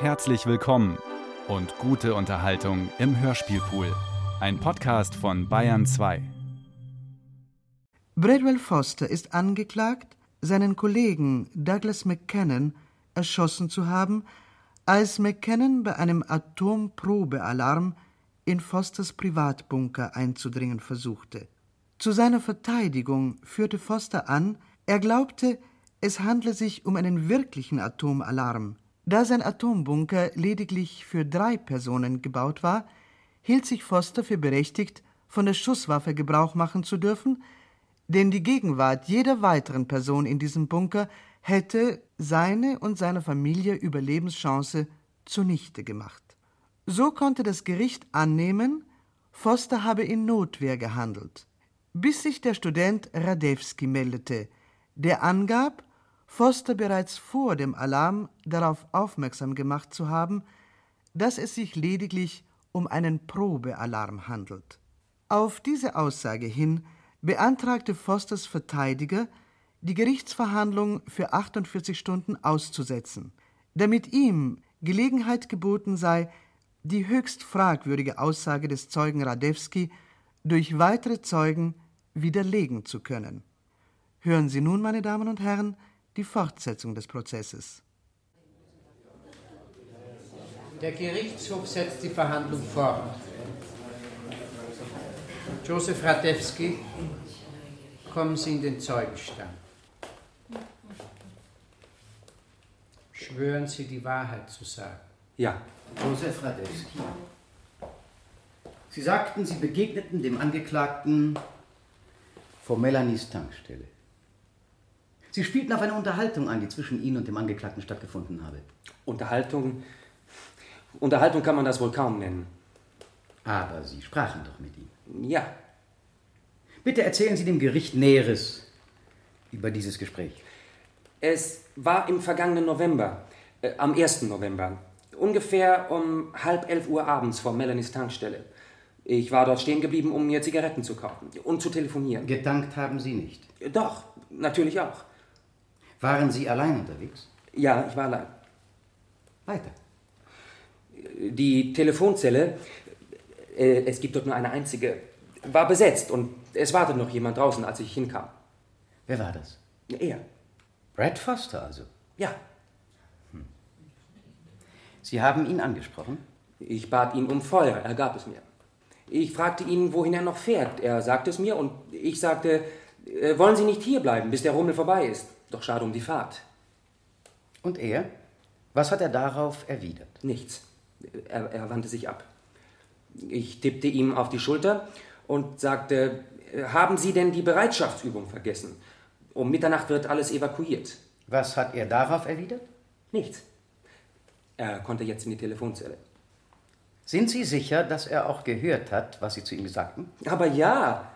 Herzlich willkommen und gute Unterhaltung im Hörspielpool. Ein Podcast von Bayern 2. Bradwell Foster ist angeklagt, seinen Kollegen Douglas McCannon erschossen zu haben, als McCannon bei einem Atomprobealarm in Fosters Privatbunker einzudringen versuchte. Zu seiner Verteidigung führte Foster an, er glaubte, es handle sich um einen wirklichen Atomalarm. Da sein Atombunker lediglich für drei Personen gebaut war, hielt sich Foster für berechtigt, von der Schusswaffe Gebrauch machen zu dürfen, denn die Gegenwart jeder weiteren Person in diesem Bunker hätte seine und seiner Familie Überlebenschance zunichte gemacht. So konnte das Gericht annehmen, Foster habe in Notwehr gehandelt, bis sich der Student Radewski meldete, der angab, Foster bereits vor dem Alarm darauf aufmerksam gemacht zu haben, dass es sich lediglich um einen Probealarm handelt. Auf diese Aussage hin beantragte Fosters Verteidiger, die Gerichtsverhandlung für 48 Stunden auszusetzen, damit ihm Gelegenheit geboten sei, die höchst fragwürdige Aussage des Zeugen Radewski durch weitere Zeugen widerlegen zu können. Hören Sie nun, meine Damen und Herren, die Fortsetzung des Prozesses. Der Gerichtshof setzt die Verhandlung fort. Josef Radewski, kommen Sie in den Zeugenstand. Schwören Sie, die Wahrheit zu sagen. Ja. Josef Radewski. Sie sagten, Sie begegneten dem Angeklagten vor Melanies Tankstelle. Sie spielten auf eine Unterhaltung an, die zwischen Ihnen und dem Angeklagten stattgefunden habe. Unterhaltung. Unterhaltung kann man das wohl kaum nennen. Aber Sie sprachen doch mit ihm. Ja. Bitte erzählen Sie dem Gericht Näheres über dieses Gespräch. Es war im vergangenen November, äh, am 1. November, ungefähr um halb elf Uhr abends vor Melanies Tankstelle. Ich war dort stehen geblieben, um mir Zigaretten zu kaufen und zu telefonieren. Gedankt haben Sie nicht. Doch, natürlich auch. Waren Sie allein unterwegs? Ja, ich war allein. Weiter. Die Telefonzelle, äh, es gibt dort nur eine einzige, war besetzt und es wartete noch jemand draußen, als ich hinkam. Wer war das? Er. Brad Foster also. Ja. Sie haben ihn angesprochen? Ich bat ihn um Feuer, er gab es mir. Ich fragte ihn, wohin er noch fährt. Er sagte es mir und ich sagte, äh, wollen Sie nicht hierbleiben, bis der Rummel vorbei ist? Doch schade um die Fahrt. Und er? Was hat er darauf erwidert? Nichts. Er, er wandte sich ab. Ich tippte ihm auf die Schulter und sagte, haben Sie denn die Bereitschaftsübung vergessen? Um Mitternacht wird alles evakuiert. Was hat er darauf erwidert? Nichts. Er konnte jetzt in die Telefonzelle. Sind Sie sicher, dass er auch gehört hat, was Sie zu ihm sagten? Aber ja,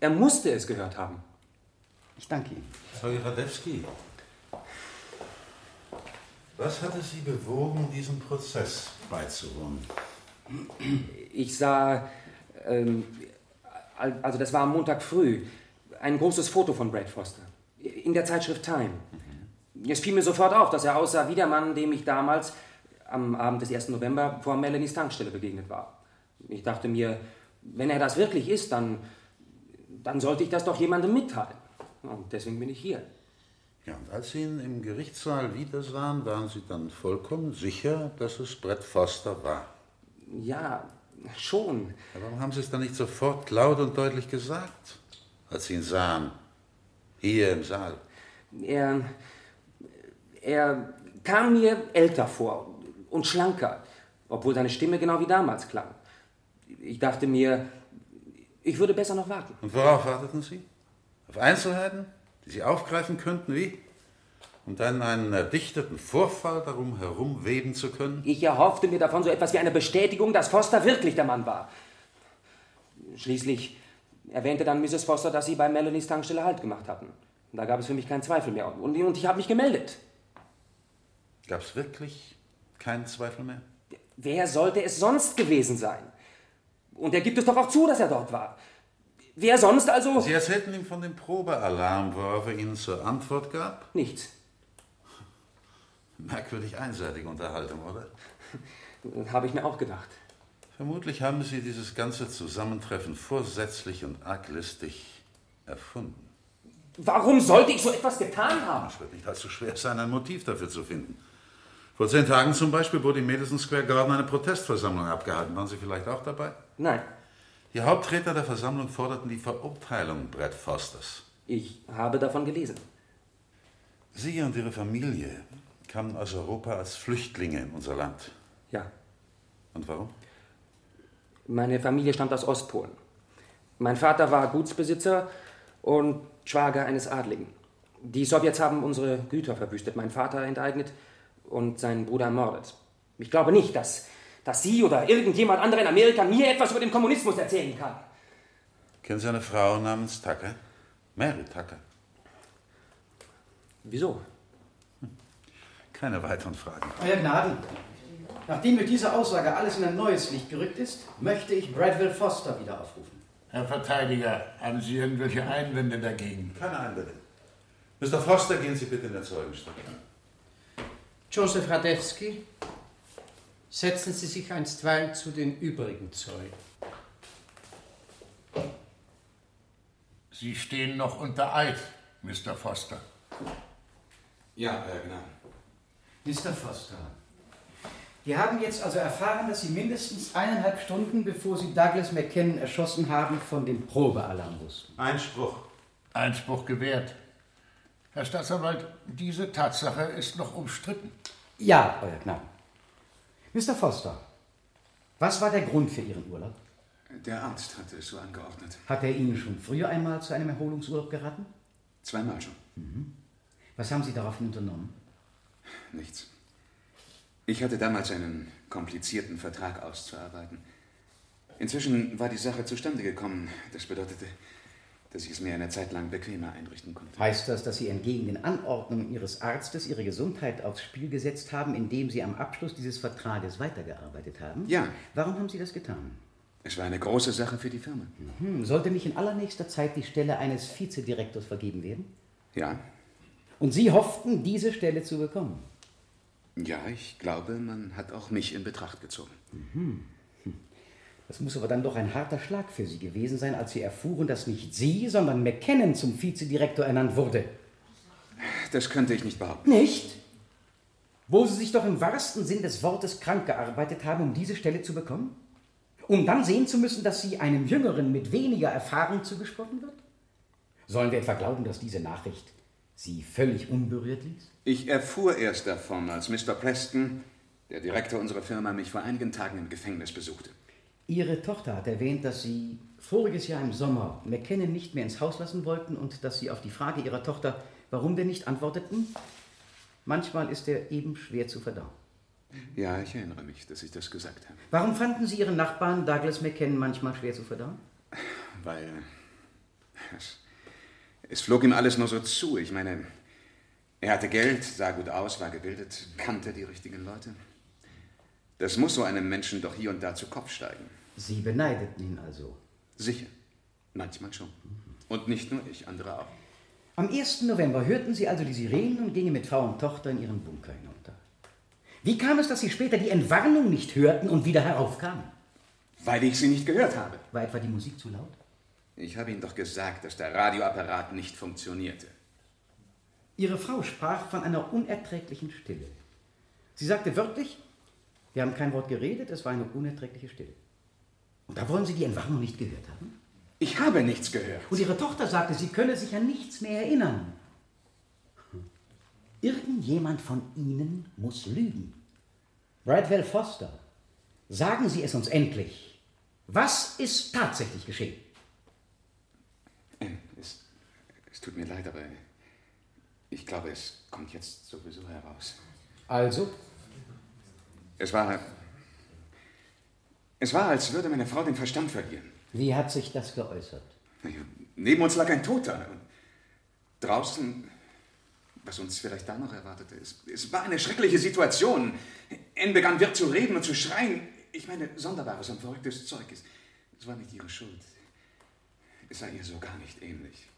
er musste es gehört haben. Ich danke Ihnen. Zeuge Radewski, was hatte Sie bewogen, diesem Prozess beizuwohnen? Ich sah, ähm, also das war am Montag früh, ein großes Foto von Brad Foster. In der Zeitschrift Time. Es fiel mir sofort auf, dass er aussah wie der Mann, dem ich damals am Abend des 1. November vor Melanies Tankstelle begegnet war. Ich dachte mir, wenn er das wirklich ist, dann, dann sollte ich das doch jemandem mitteilen. Und deswegen bin ich hier. Ja, und als Sie ihn im Gerichtssaal wiedersahen, waren Sie dann vollkommen sicher, dass es Brett Foster war? Ja, schon. Ja, warum haben Sie es dann nicht sofort laut und deutlich gesagt, als Sie ihn sahen? Hier im Saal. Er, er kam mir älter vor und schlanker, obwohl seine Stimme genau wie damals klang. Ich dachte mir, ich würde besser noch warten. Und worauf warteten Sie? Auf Einzelheiten, die Sie aufgreifen könnten, wie? Um dann einen erdichteten Vorfall darum herum weben zu können? Ich erhoffte mir davon so etwas wie eine Bestätigung, dass Foster wirklich der Mann war. Schließlich erwähnte dann Mrs. Foster, dass sie bei Melanies Tankstelle Halt gemacht hatten. Da gab es für mich keinen Zweifel mehr. Und, und ich habe mich gemeldet. Gab es wirklich keinen Zweifel mehr? Wer sollte es sonst gewesen sein? Und er gibt es doch auch zu, dass er dort war. Wer sonst also? Sie erzählten ihm von dem Probealarm, worauf er Ihnen zur Antwort gab? Nichts. Merkwürdig einseitige Unterhaltung, oder? Habe ich mir auch gedacht. Vermutlich haben Sie dieses ganze Zusammentreffen vorsätzlich und arglistig erfunden. Warum sollte ich so etwas getan haben? Es wird nicht allzu schwer sein, ein Motiv dafür zu finden. Vor zehn Tagen zum Beispiel wurde im Madison Square Garden eine Protestversammlung abgehalten. Waren Sie vielleicht auch dabei? Nein, Die Hauptredner der Versammlung forderten die Verurteilung Brett Fosters. ich habe davon gelesen. Sie und Ihre Familie kamen aus Europa als Flüchtlinge in unser Land. Ja, Und warum? meine Familie stammt aus Ostpolen. Mein Vater war Gutsbesitzer und Schwager eines Adligen. Die Sowjets haben unsere Güter verwüstet, mein Vater enteignet und seinen Bruder ermordet. Ich glaube nicht, dass, dass Sie oder irgendjemand anderer in Amerika mir etwas über den Kommunismus erzählen kann. Kennen Sie eine Frau namens Tucker? Mary Tucker. Wieso? Keine weiteren Fragen. Euer Gnaden, nachdem mit dieser Aussage alles in ein neues Licht gerückt ist, möchte ich Bradwell Foster wieder aufrufen. Herr Verteidiger, haben Sie irgendwelche Einwände dagegen? Keine Einwände. Mr. Foster, gehen Sie bitte in den Zeugenstand. Joseph Radewski, setzen Sie sich einstweilen zu den übrigen Zeugen. Sie stehen noch unter Eid, Mr. Foster. Ja, Euer Gnaden. Mr. Foster, wir haben jetzt also erfahren, dass Sie mindestens eineinhalb Stunden, bevor Sie Douglas McKinnon erschossen haben, von dem Probealarm wussten. Einspruch. Einspruch gewährt. Herr Staatsanwalt, diese Tatsache ist noch umstritten. Ja, Euer Gnaden. Mr. Foster, was war der Grund für Ihren Urlaub? Der Arzt hatte es so angeordnet. Hat er Ihnen schon früher einmal zu einem Erholungsurlaub geraten? Zweimal schon. Was haben Sie daraufhin unternommen? Nichts. Ich hatte damals einen komplizierten Vertrag auszuarbeiten. Inzwischen war die Sache zustande gekommen. Das bedeutete, dass ich es mir eine Zeit lang bequemer einrichten konnte. Heißt das, dass Sie entgegen den Anordnungen Ihres Arztes Ihre Gesundheit aufs Spiel gesetzt haben, indem Sie am Abschluss dieses Vertrages weitergearbeitet haben? Ja. Warum haben Sie das getan? Es war eine große Sache für die Firma. Hm, sollte nicht in allernächster Zeit die Stelle eines Vizedirektors vergeben werden? Ja. Und Sie hofften, diese Stelle zu bekommen? Ja, ich glaube, man hat auch mich in Betracht gezogen. Das muss aber dann doch ein harter Schlag für Sie gewesen sein, als Sie erfuhren, dass nicht Sie, sondern McKinnon zum Vizedirektor ernannt wurde. Das könnte ich nicht behaupten. Nicht? Wo Sie sich doch im wahrsten Sinn des Wortes krank gearbeitet haben, um diese Stelle zu bekommen? Um dann sehen zu müssen, dass Sie einem Jüngeren mit weniger Erfahrung zugesprochen wird? Sollen wir etwa glauben, dass diese Nachricht Sie völlig unberührt ließ? Ich erfuhr erst davon, als Mr. Preston, der Direktor unserer Firma, mich vor einigen Tagen im Gefängnis besuchte. Ihre Tochter hat erwähnt, dass Sie voriges Jahr im Sommer McKinnon nicht mehr ins Haus lassen wollten und dass Sie auf die Frage Ihrer Tochter, warum denn nicht, antworteten, manchmal ist er eben schwer zu verdauen. Ja, ich erinnere mich, dass ich das gesagt habe. Warum fanden Sie Ihren Nachbarn Douglas McKinnon manchmal schwer zu verdauen? Weil es, es flog ihm alles nur so zu. Ich meine, er hatte Geld, sah gut aus, war gebildet, kannte die richtigen Leute. Das muss so einem Menschen doch hier und da zu Kopf steigen. Sie beneideten ihn also. Sicher. Manchmal schon. Und nicht nur ich, andere auch. Am 1. November hörten Sie also die Sirenen und gingen mit Frau und Tochter in ihren Bunker hinunter. Wie kam es, dass Sie später die Entwarnung nicht hörten und wieder heraufkamen? Weil ich sie nicht gehört habe. War etwa die Musik zu laut? Ich habe Ihnen doch gesagt, dass der Radioapparat nicht funktionierte. Ihre Frau sprach von einer unerträglichen Stille. Sie sagte wörtlich, wir haben kein Wort geredet, es war eine unerträgliche Stille. Und da wollen Sie die Entwarnung nicht gehört haben? Ich habe nichts gehört. Und Ihre Tochter sagte, sie könne sich an nichts mehr erinnern. Irgendjemand von Ihnen muss lügen. Bradwell Foster, sagen Sie es uns endlich. Was ist tatsächlich geschehen? Ähm, Es, es tut mir leid, aber ich glaube, es kommt jetzt sowieso heraus. Also? Es war. Es war, als würde meine Frau den Verstand verlieren. Wie hat sich das geäußert? Naja, Neben uns lag ein Toter. Und draußen, was uns vielleicht da noch erwartete, es, es war eine schreckliche Situation. Anne begann wirr zu reden und zu schreien. Ich meine, sonderbares und verrücktes Zeug. Es, es war nicht ihre Schuld. Es sah ihr so gar nicht ähnlich.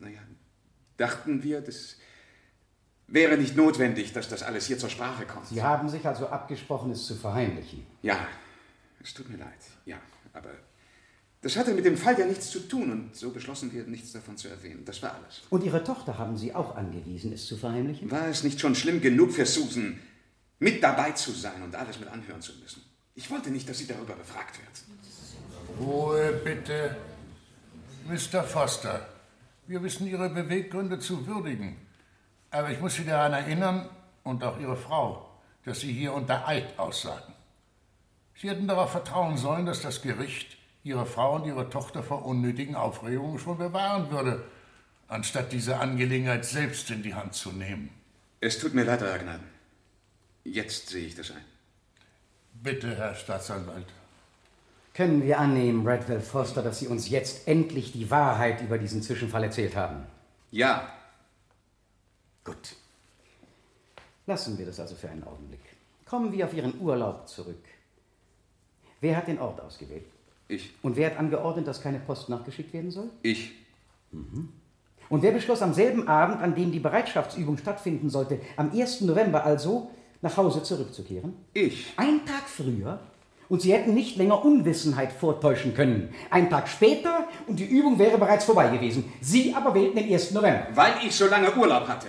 Naja, dachten wir, dass, Wäre nicht notwendig, dass das alles hier zur Sprache kommt. Sie haben sich also abgesprochen, es zu verheimlichen. Ja, es tut mir leid. Ja, aber das hatte mit dem Fall ja nichts zu tun und so beschlossen wir, nichts davon zu erwähnen. Das war alles. Und Ihre Tochter haben Sie auch angewiesen, es zu verheimlichen? War es nicht schon schlimm genug für Susan, mit dabei zu sein und alles mit anhören zu müssen? Ich wollte nicht, dass sie darüber befragt wird. Ruhe bitte. Mr. Foster, wir wissen Ihre Beweggründe zu würdigen. Aber ich muss Sie daran erinnern, und auch Ihre Frau, dass Sie hier unter Eid aussagen. Sie hätten darauf vertrauen sollen, dass das Gericht Ihre Frau und Ihre Tochter vor unnötigen Aufregungen schon bewahren würde, anstatt diese Angelegenheit selbst in die Hand zu nehmen. Es tut mir leid, Euer Gnaden. Jetzt sehe ich das ein. Bitte, Herr Staatsanwalt. Können wir annehmen, Redwell Foster, dass Sie uns jetzt endlich die Wahrheit über diesen Zwischenfall erzählt haben? Ja. Gut. Lassen wir das also für einen Augenblick. Kommen wir auf Ihren Urlaub zurück. Wer hat den Ort ausgewählt? Ich. Und wer hat angeordnet, dass keine Post nachgeschickt werden soll? Ich. Mhm. Und wer beschloss am selben Abend, an dem die Bereitschaftsübung stattfinden sollte, am 1. November also, nach Hause zurückzukehren? Ich. Ein Tag früher? Und Sie hätten nicht länger Unwissenheit vortäuschen können. Ein Tag später und die Übung wäre bereits vorbei gewesen. Sie aber wählten den 1. November. Weil ich so lange Urlaub hatte.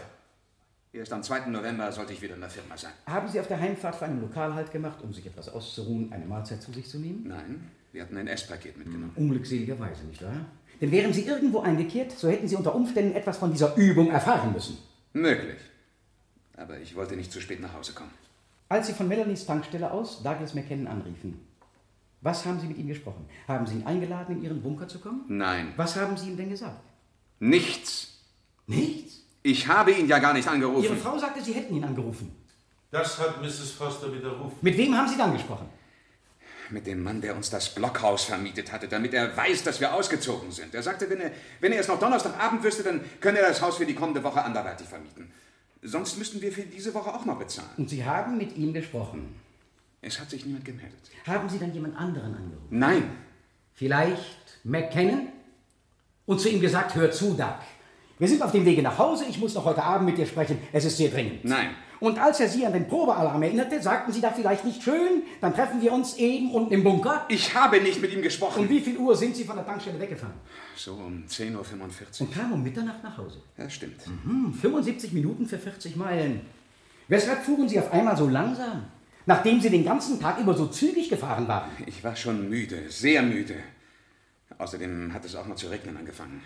Erst am 2. November sollte ich wieder in der Firma sein. Haben Sie auf der Heimfahrt vor einem Lokal halt gemacht, um sich etwas auszuruhen, eine Mahlzeit zu sich zu nehmen? Nein, wir hatten ein Esspaket mitgenommen. Unglückseligerweise, nicht wahr? Denn wären Sie irgendwo eingekehrt, so hätten Sie unter Umständen etwas von dieser Übung erfahren müssen. Möglich. Aber ich wollte nicht zu spät nach Hause kommen. Als Sie von Melanies Tankstelle aus Douglas McKinnon anriefen, was haben Sie mit ihm gesprochen? Haben Sie ihn eingeladen, in Ihren Bunker zu kommen? Nein. Was haben Sie ihm denn gesagt? Nichts. Nichts? Ich habe ihn ja gar nicht angerufen. Ihre Frau sagte, Sie hätten ihn angerufen. Das hat Mrs. Foster widerrufen. Mit wem haben Sie dann gesprochen? Mit dem Mann, der uns das Blockhaus vermietet hatte, damit er weiß, dass wir ausgezogen sind. Er sagte, wenn er, wenn er es noch Donnerstagabend wüsste, dann könne er das Haus für die kommende Woche anderweitig vermieten. Sonst müssten wir für diese Woche auch noch bezahlen. Und Sie haben mit ihm gesprochen. Es hat sich niemand gemeldet. Haben Sie dann jemand anderen angerufen? Nein. Vielleicht McKinnon? Und zu ihm gesagt, hör zu, Doug. Wir sind auf dem Wege nach Hause, ich muss noch heute Abend mit dir sprechen, es ist sehr dringend. Nein. Und als er Sie an den Probealarm erinnerte, sagten Sie da vielleicht nicht schön, dann treffen wir uns eben unten im Bunker? Ich habe nicht mit ihm gesprochen. Um wie viel Uhr sind Sie von der Tankstelle weggefahren? So um 10.45 Uhr. Und kamen um Mitternacht nach Hause? Ja, stimmt. Mhm, 75 Minuten für 40 Meilen. Weshalb fuhren Sie auf einmal so langsam? Nachdem Sie den ganzen Tag über so zügig gefahren waren? Ich war schon müde, sehr müde. Außerdem hat es auch noch zu regnen angefangen.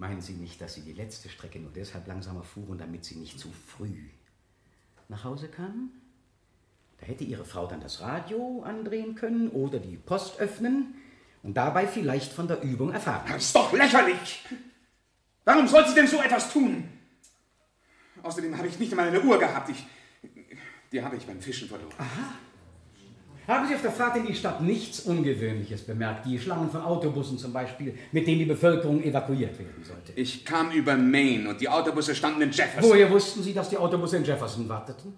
Meinen Sie nicht, dass Sie die letzte Strecke nur deshalb langsamer fuhren, damit Sie nicht zu früh nach Hause kamen? Da hätte Ihre Frau dann das Radio andrehen können oder die Post öffnen und dabei vielleicht von der Übung erfahren. Das ist doch lächerlich! Warum soll sie denn so etwas tun? Außerdem habe ich nicht einmal eine Uhr gehabt. Ich, die habe ich beim Fischen verloren. Aha. Haben Sie auf der Fahrt in die Stadt nichts Ungewöhnliches bemerkt? Die Schlangen von Autobussen zum Beispiel, mit denen die Bevölkerung evakuiert werden sollte. Ich kam über Maine und die Autobusse standen in Jefferson. Woher wussten Sie, dass die Autobusse in Jefferson warteten?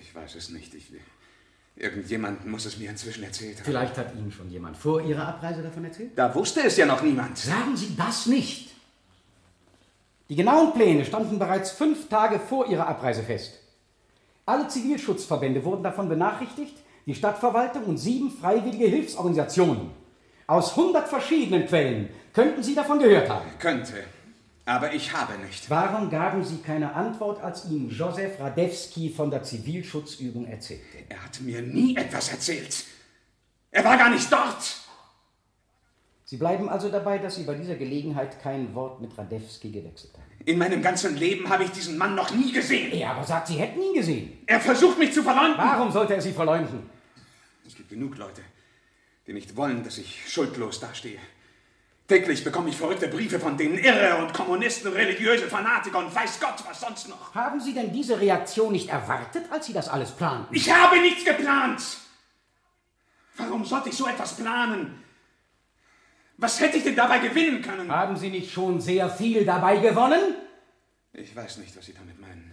Ich weiß es nicht. Ich, irgendjemand muss es mir inzwischen erzählt haben. Vielleicht hat Ihnen schon jemand vor Ihrer Abreise davon erzählt? Da wusste es ja noch niemand. Sagen Sie das nicht. Die genauen Pläne standen bereits fünf Tage vor Ihrer Abreise fest. Alle Zivilschutzverbände wurden davon benachrichtigt, die Stadtverwaltung und sieben freiwillige Hilfsorganisationen. Aus hundert verschiedenen Quellen könnten Sie davon gehört haben. Könnte. Aber ich habe nicht. Warum gaben Sie keine Antwort, als Ihnen Josef Radewski von der Zivilschutzübung erzählte? Er hat mir nie etwas erzählt. Er war gar nicht dort. Sie bleiben also dabei, dass Sie bei dieser Gelegenheit kein Wort mit Radewski gewechselt haben. In meinem ganzen Leben habe ich diesen Mann noch nie gesehen. Er aber sagt, Sie hätten ihn gesehen. Er versucht mich zu verleumden. Warum sollte er Sie verleumden? Es gibt genug Leute, die nicht wollen, dass ich schuldlos dastehe. Täglich bekomme ich verrückte Briefe von denen Irre und Kommunisten, religiöse Fanatiker und weiß Gott was sonst noch. Haben Sie denn diese Reaktion nicht erwartet, als Sie das alles planten? Ich habe nichts geplant. Warum sollte ich so etwas planen? Was hätte ich denn dabei gewinnen können? Haben Sie nicht schon sehr viel dabei gewonnen? Ich weiß nicht, was Sie damit meinen.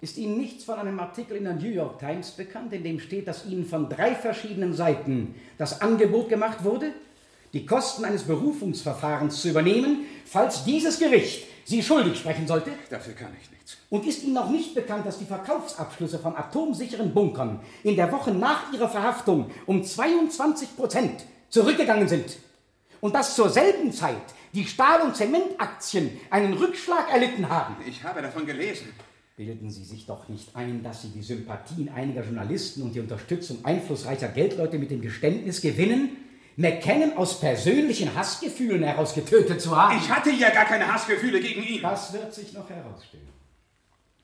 Ist Ihnen nichts von einem Artikel in der New York Times bekannt, in dem steht, dass Ihnen von drei verschiedenen Seiten das Angebot gemacht wurde, die Kosten eines Berufungsverfahrens zu übernehmen, falls dieses Gericht sie schuldig sprechen sollte? Dafür kann ich nichts. Und ist Ihnen auch nicht bekannt, dass die Verkaufsabschlüsse von atomsicheren Bunkern in der Woche nach ihrer Verhaftung um 22 Prozent zurückgegangen sind? Und dass zur selben Zeit die Stahl- und Zementaktien einen Rückschlag erlitten haben? Ich habe davon gelesen. Bilden Sie sich doch nicht ein, dass Sie die Sympathien einiger Journalisten und die Unterstützung einflussreicher Geldleute mit dem Geständnis gewinnen, McKennon aus persönlichen Hassgefühlen heraus getötet zu haben. Ich hatte ja gar keine Hassgefühle gegen ihn. Das wird sich noch herausstellen.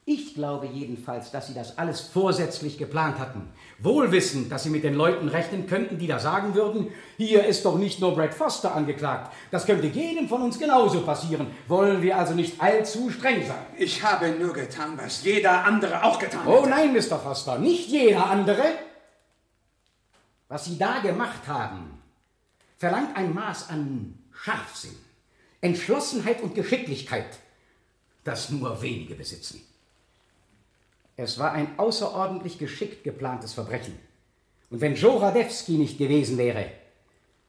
Ich glaube jedenfalls, dass Sie das alles vorsätzlich geplant hatten. Wohlwissend, dass Sie mit den Leuten rechnen könnten, die da sagen würden, hier ist doch nicht nur Brad Foster angeklagt. Das könnte jedem von uns genauso passieren. Wollen wir also nicht allzu streng sein? Ich habe nur getan, was jeder andere auch getan hat. Oh nein, Mr. Foster, nicht jeder andere. Was Sie da gemacht haben, verlangt ein Maß an Scharfsinn, Entschlossenheit und Geschicklichkeit, das nur wenige besitzen. Es war ein außerordentlich geschickt geplantes Verbrechen. Und wenn Joe Radewski nicht gewesen wäre,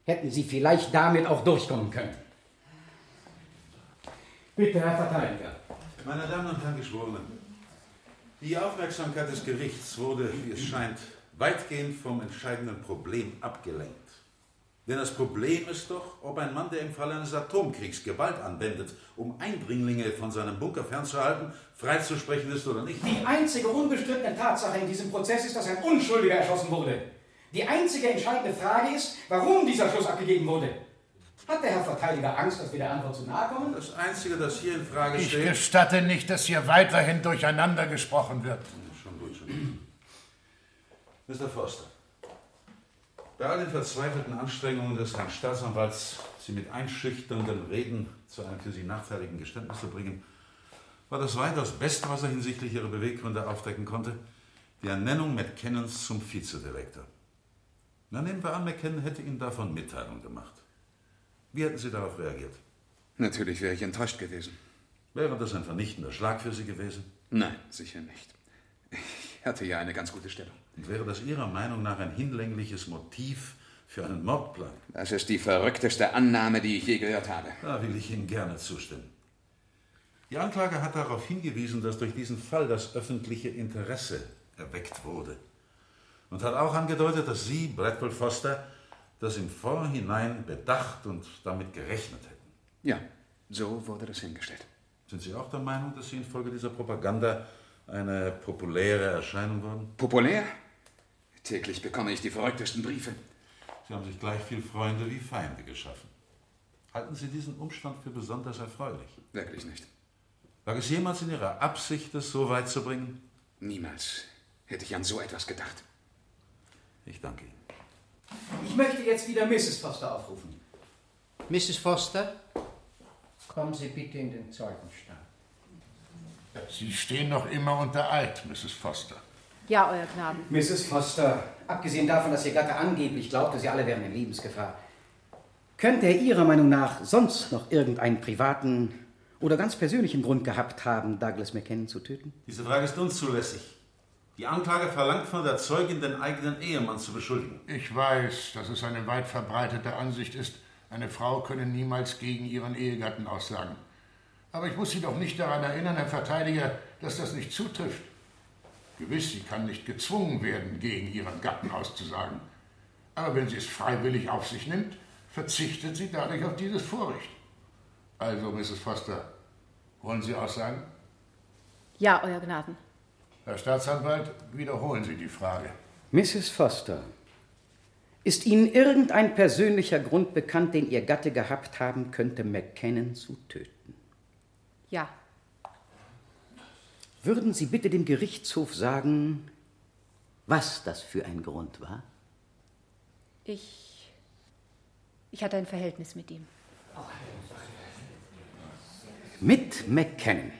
hätten Sie vielleicht damit auch durchkommen können. Bitte, Herr Verteidiger. Meine Damen und Herren Geschworenen, die Aufmerksamkeit des Gerichts wurde, wie es scheint, weitgehend vom entscheidenden Problem abgelenkt. Denn das Problem ist doch, ob ein Mann, der im Fall eines Atomkriegs Gewalt anwendet, um Eindringlinge von seinem Bunker fernzuhalten, freizusprechen ist oder nicht. Die einzige unbestrittene Tatsache in diesem Prozess ist, dass ein Unschuldiger erschossen wurde. Die einzige entscheidende Frage ist, warum dieser Schuss abgegeben wurde. Hat der Herr Verteidiger Angst, dass wir der Antwort zu nahe kommen? Das Einzige, das hier in Frage Ich steht... gestatte nicht, dass hier weiterhin durcheinander gesprochen wird. Schon gut, schon gut. Mr. Forster, bei all den verzweifelten Anstrengungen des Herrn Staatsanwalts, Sie mit einschüchternden Reden zu einem für Sie nachteiligen Geständnis zu bringen, war das weitaus Beste, was er hinsichtlich Ihrer Beweggründe aufdecken konnte, die Ernennung McKennons zum Vizedirektor. Na, nehmen wir an, McKennon hätte Ihnen davon Mitteilung gemacht. Wie hätten Sie darauf reagiert? Natürlich wäre ich enttäuscht gewesen. Wäre das ein vernichtender Schlag für Sie gewesen? Nein, sicher nicht. Ich hatte ja eine ganz gute Stellung. Und wäre das Ihrer Meinung nach ein hinlängliches Motiv für einen Mordplan? Das ist die verrückteste Annahme, die ich je gehört habe. Da will ich Ihnen gerne zustimmen. Die Anklage hat darauf hingewiesen, dass durch diesen Fall das öffentliche Interesse erweckt wurde. Und hat auch angedeutet, dass Sie, Bradwell Foster, das im Vorhinein bedacht und damit gerechnet hätten. Ja, so wurde das hingestellt. Sind Sie auch der Meinung, dass Sie infolge dieser Propaganda eine populäre Erscheinung wurden? Populär? Täglich bekomme ich die verrücktesten Briefe. Sie haben sich gleich viel Freunde wie Feinde geschaffen. Halten Sie diesen Umstand für besonders erfreulich? Wirklich nicht. Lag es jemals in Ihrer Absicht, es so weit zu bringen? Niemals hätte ich an so etwas gedacht. Ich danke Ihnen. Ich möchte jetzt wieder Mrs. Foster aufrufen. Mrs. Foster, kommen Sie bitte in den Zeugenstand. Sie stehen noch immer unter Eid, Mrs. Foster. Ja, Euer Gnaden. Mrs. Foster, abgesehen davon, dass Ihr Gatte angeblich glaubte, Sie alle wären in Lebensgefahr, könnte er Ihrer Meinung nach sonst noch irgendeinen privaten oder ganz persönlichen Grund gehabt haben, Douglas McKenna zu töten? Diese Frage ist unzulässig. Die Anklage verlangt von der Zeugin, den eigenen Ehemann zu beschuldigen. Ich weiß, dass es eine weit verbreitete Ansicht ist, eine Frau könne niemals gegen ihren Ehegatten aussagen. Aber ich muss Sie doch nicht daran erinnern, Herr Verteidiger, dass das nicht zutrifft. Gewiss, sie kann nicht gezwungen werden, gegen ihren Gatten auszusagen. Aber wenn sie es freiwillig auf sich nimmt, verzichtet sie dadurch auf dieses Vorrecht. Also, Mrs. Foster, wollen Sie aussagen? Ja, Euer Gnaden. Herr Staatsanwalt, wiederholen Sie die Frage. Mrs. Foster, ist Ihnen irgendein persönlicher Grund bekannt, den Ihr Gatte gehabt haben könnte, McKennon zu töten? Ja. Würden Sie bitte dem Gerichtshof sagen, was das für ein Grund war? Ich. Ich hatte ein Verhältnis mit ihm. Mit McKennon.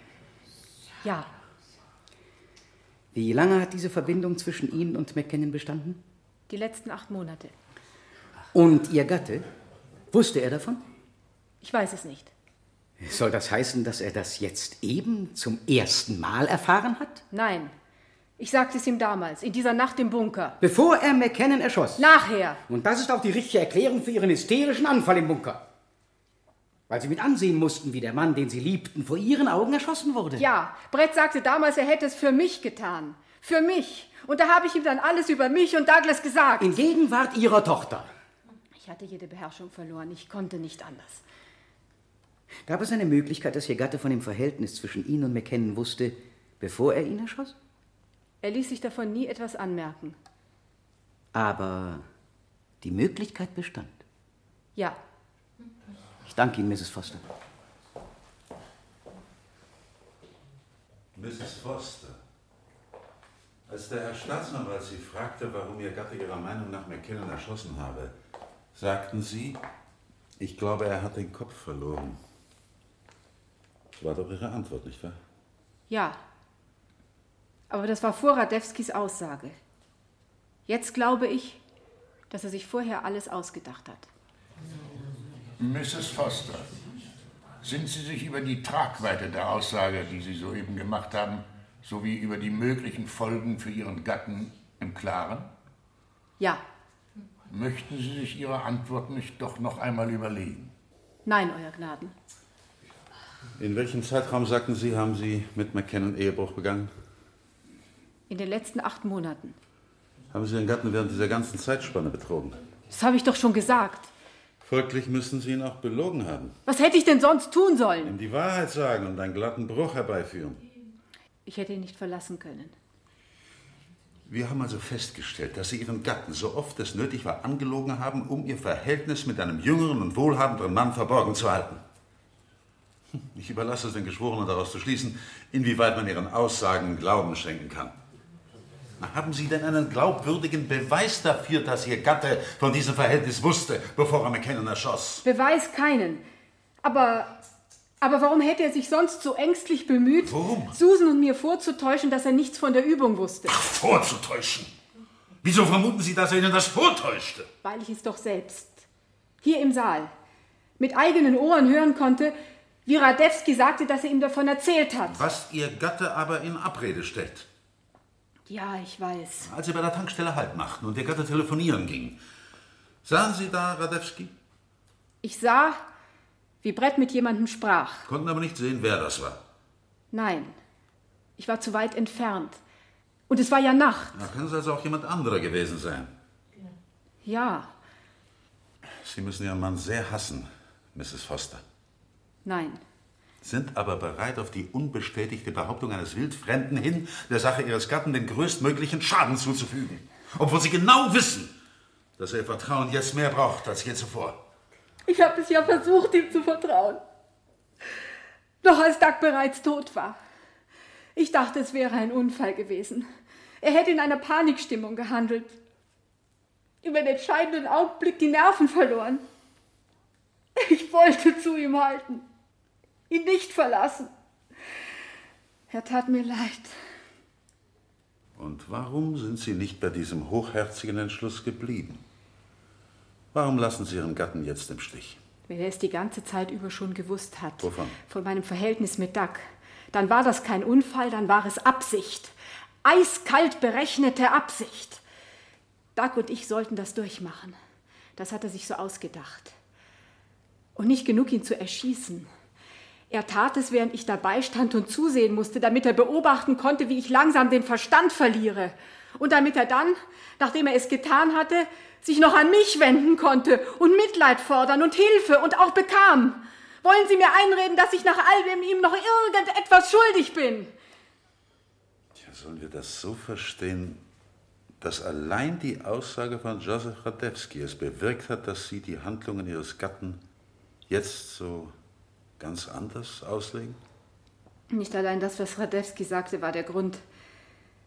Ja. Wie lange hat diese Verbindung zwischen Ihnen und McKennon bestanden? Die letzten acht Monate. Und Ihr Gatte? Wusste er davon? Ich weiß es nicht. Soll das heißen, dass er das jetzt eben zum ersten Mal erfahren hat? Nein. Ich sagte es ihm damals, in dieser Nacht im Bunker. Bevor er McKennon erschoss? Nachher. Und das ist auch die richtige Erklärung für Ihren hysterischen Anfall im Bunker. Weil Sie mit ansehen mussten, wie der Mann, den Sie liebten, vor Ihren Augen erschossen wurde. Ja, Brett sagte damals, er hätte es für mich getan. Für mich. Und da habe ich ihm dann alles über mich und Douglas gesagt. In Gegenwart Ihrer Tochter. Ich hatte jede Beherrschung verloren. Ich konnte nicht anders. Gab es eine Möglichkeit, dass Ihr Gatte von dem Verhältnis zwischen Ihnen und McKennon wusste, bevor er ihn erschoss? Er ließ sich davon nie etwas anmerken. Aber die Möglichkeit bestand. Ja. Ich danke Ihnen, Mrs. Foster. Mrs. Foster, als der Herr Staatsanwalt Sie fragte, warum Ihr Gatte Ihrer Meinung nach McKinnon erschossen habe, sagten Sie, ich glaube, er hat den Kopf verloren. Das war doch Ihre Antwort, nicht wahr? Ja. Aber das war vor Radewskis Aussage. Jetzt glaube ich, dass er sich vorher alles ausgedacht hat. Mrs. Foster, sind Sie sich über die Tragweite der Aussage, die Sie soeben gemacht haben, sowie über die möglichen Folgen für Ihren Gatten im Klaren? Ja. Möchten Sie sich Ihre Antwort nicht doch noch einmal überlegen? Nein, Euer Gnaden. In welchem Zeitraum, sagten Sie, haben Sie mit McKinnon Ehebruch begangen? In den letzten acht Monaten. Haben Sie Ihren Gatten während dieser ganzen Zeitspanne betrogen? Das habe ich doch schon gesagt. Folglich müssen Sie ihn auch belogen haben. Was hätte ich denn sonst tun sollen? Ihm die Wahrheit sagen und einen glatten Bruch herbeiführen. Ich hätte ihn nicht verlassen können. Wir haben also festgestellt, dass Sie Ihren Gatten so oft es nötig war angelogen haben, um Ihr Verhältnis mit einem jüngeren und wohlhabenderen Mann verborgen zu halten. Ich überlasse es den Geschworenen daraus zu schließen, inwieweit man Ihren Aussagen Glauben schenken kann. Haben Sie denn einen glaubwürdigen Beweis dafür, dass Ihr Gatte von diesem Verhältnis wusste, bevor er McKinnon erschoss? Beweis keinen. Aber. Aber warum hätte er sich sonst so ängstlich bemüht, Warum? Susan und mir vorzutäuschen, dass er nichts von der Übung wusste? Ach, vorzutäuschen. Wieso vermuten Sie, dass er Ihnen das vortäuschte? Weil ich es doch selbst, hier im Saal, mit eigenen Ohren hören konnte, wie Radewski sagte, dass er ihm davon erzählt hat. Was Ihr Gatte aber in Abrede stellt. Ja, ich weiß. Als Sie bei der Tankstelle Halt machten und Ihr Gatte telefonieren ging, sahen Sie da Radewski? Ich sah, wie Brett mit jemandem sprach. Konnten aber nicht sehen, wer das war. Nein, ich war zu weit entfernt. Und es war ja Nacht. Da kann es also auch jemand anderer gewesen sein. Ja, Sie müssen Ihren Mann sehr hassen, Mrs. Foster. Nein. Sind aber bereit, auf die unbestätigte Behauptung eines Wildfremden hin, der Sache Ihres Gatten den größtmöglichen Schaden zuzufügen. Obwohl Sie genau wissen, dass er Ihr Vertrauen jetzt mehr braucht als je zuvor. Ich habe es ja versucht, ihm zu vertrauen. Doch als Doug bereits tot war. Ich dachte, es wäre ein Unfall gewesen. Er hätte in einer Panikstimmung gehandelt. Über den entscheidenden Augenblick die Nerven verloren. Ich wollte zu ihm halten. Ihn nicht verlassen. Er tat mir leid. Und warum sind Sie nicht bei diesem hochherzigen Entschluss geblieben? Warum lassen Sie Ihren Gatten jetzt im Stich? Wenn er es die ganze Zeit über schon gewusst hat. Wovon? Von meinem Verhältnis mit Doug. Dann war das kein Unfall, dann war es Absicht. Eiskalt berechnete Absicht. Doug und ich sollten das durchmachen. Das hat er sich so ausgedacht. Und nicht genug, ihn zu erschießen. Er tat es, während ich dabei stand und zusehen musste, damit er beobachten konnte, wie ich langsam den Verstand verliere. Und damit er dann, nachdem er es getan hatte, sich noch an mich wenden konnte und Mitleid fordern und Hilfe und auch bekam. Wollen Sie mir einreden, dass ich nach all dem ihm noch irgendetwas schuldig bin? Ja, sollen wir das so verstehen, dass allein die Aussage von Joseph Radewski es bewirkt hat, dass Sie die Handlungen Ihres Gatten jetzt so ganz anders auslegen? Nicht allein das, was Radewski sagte, war der Grund.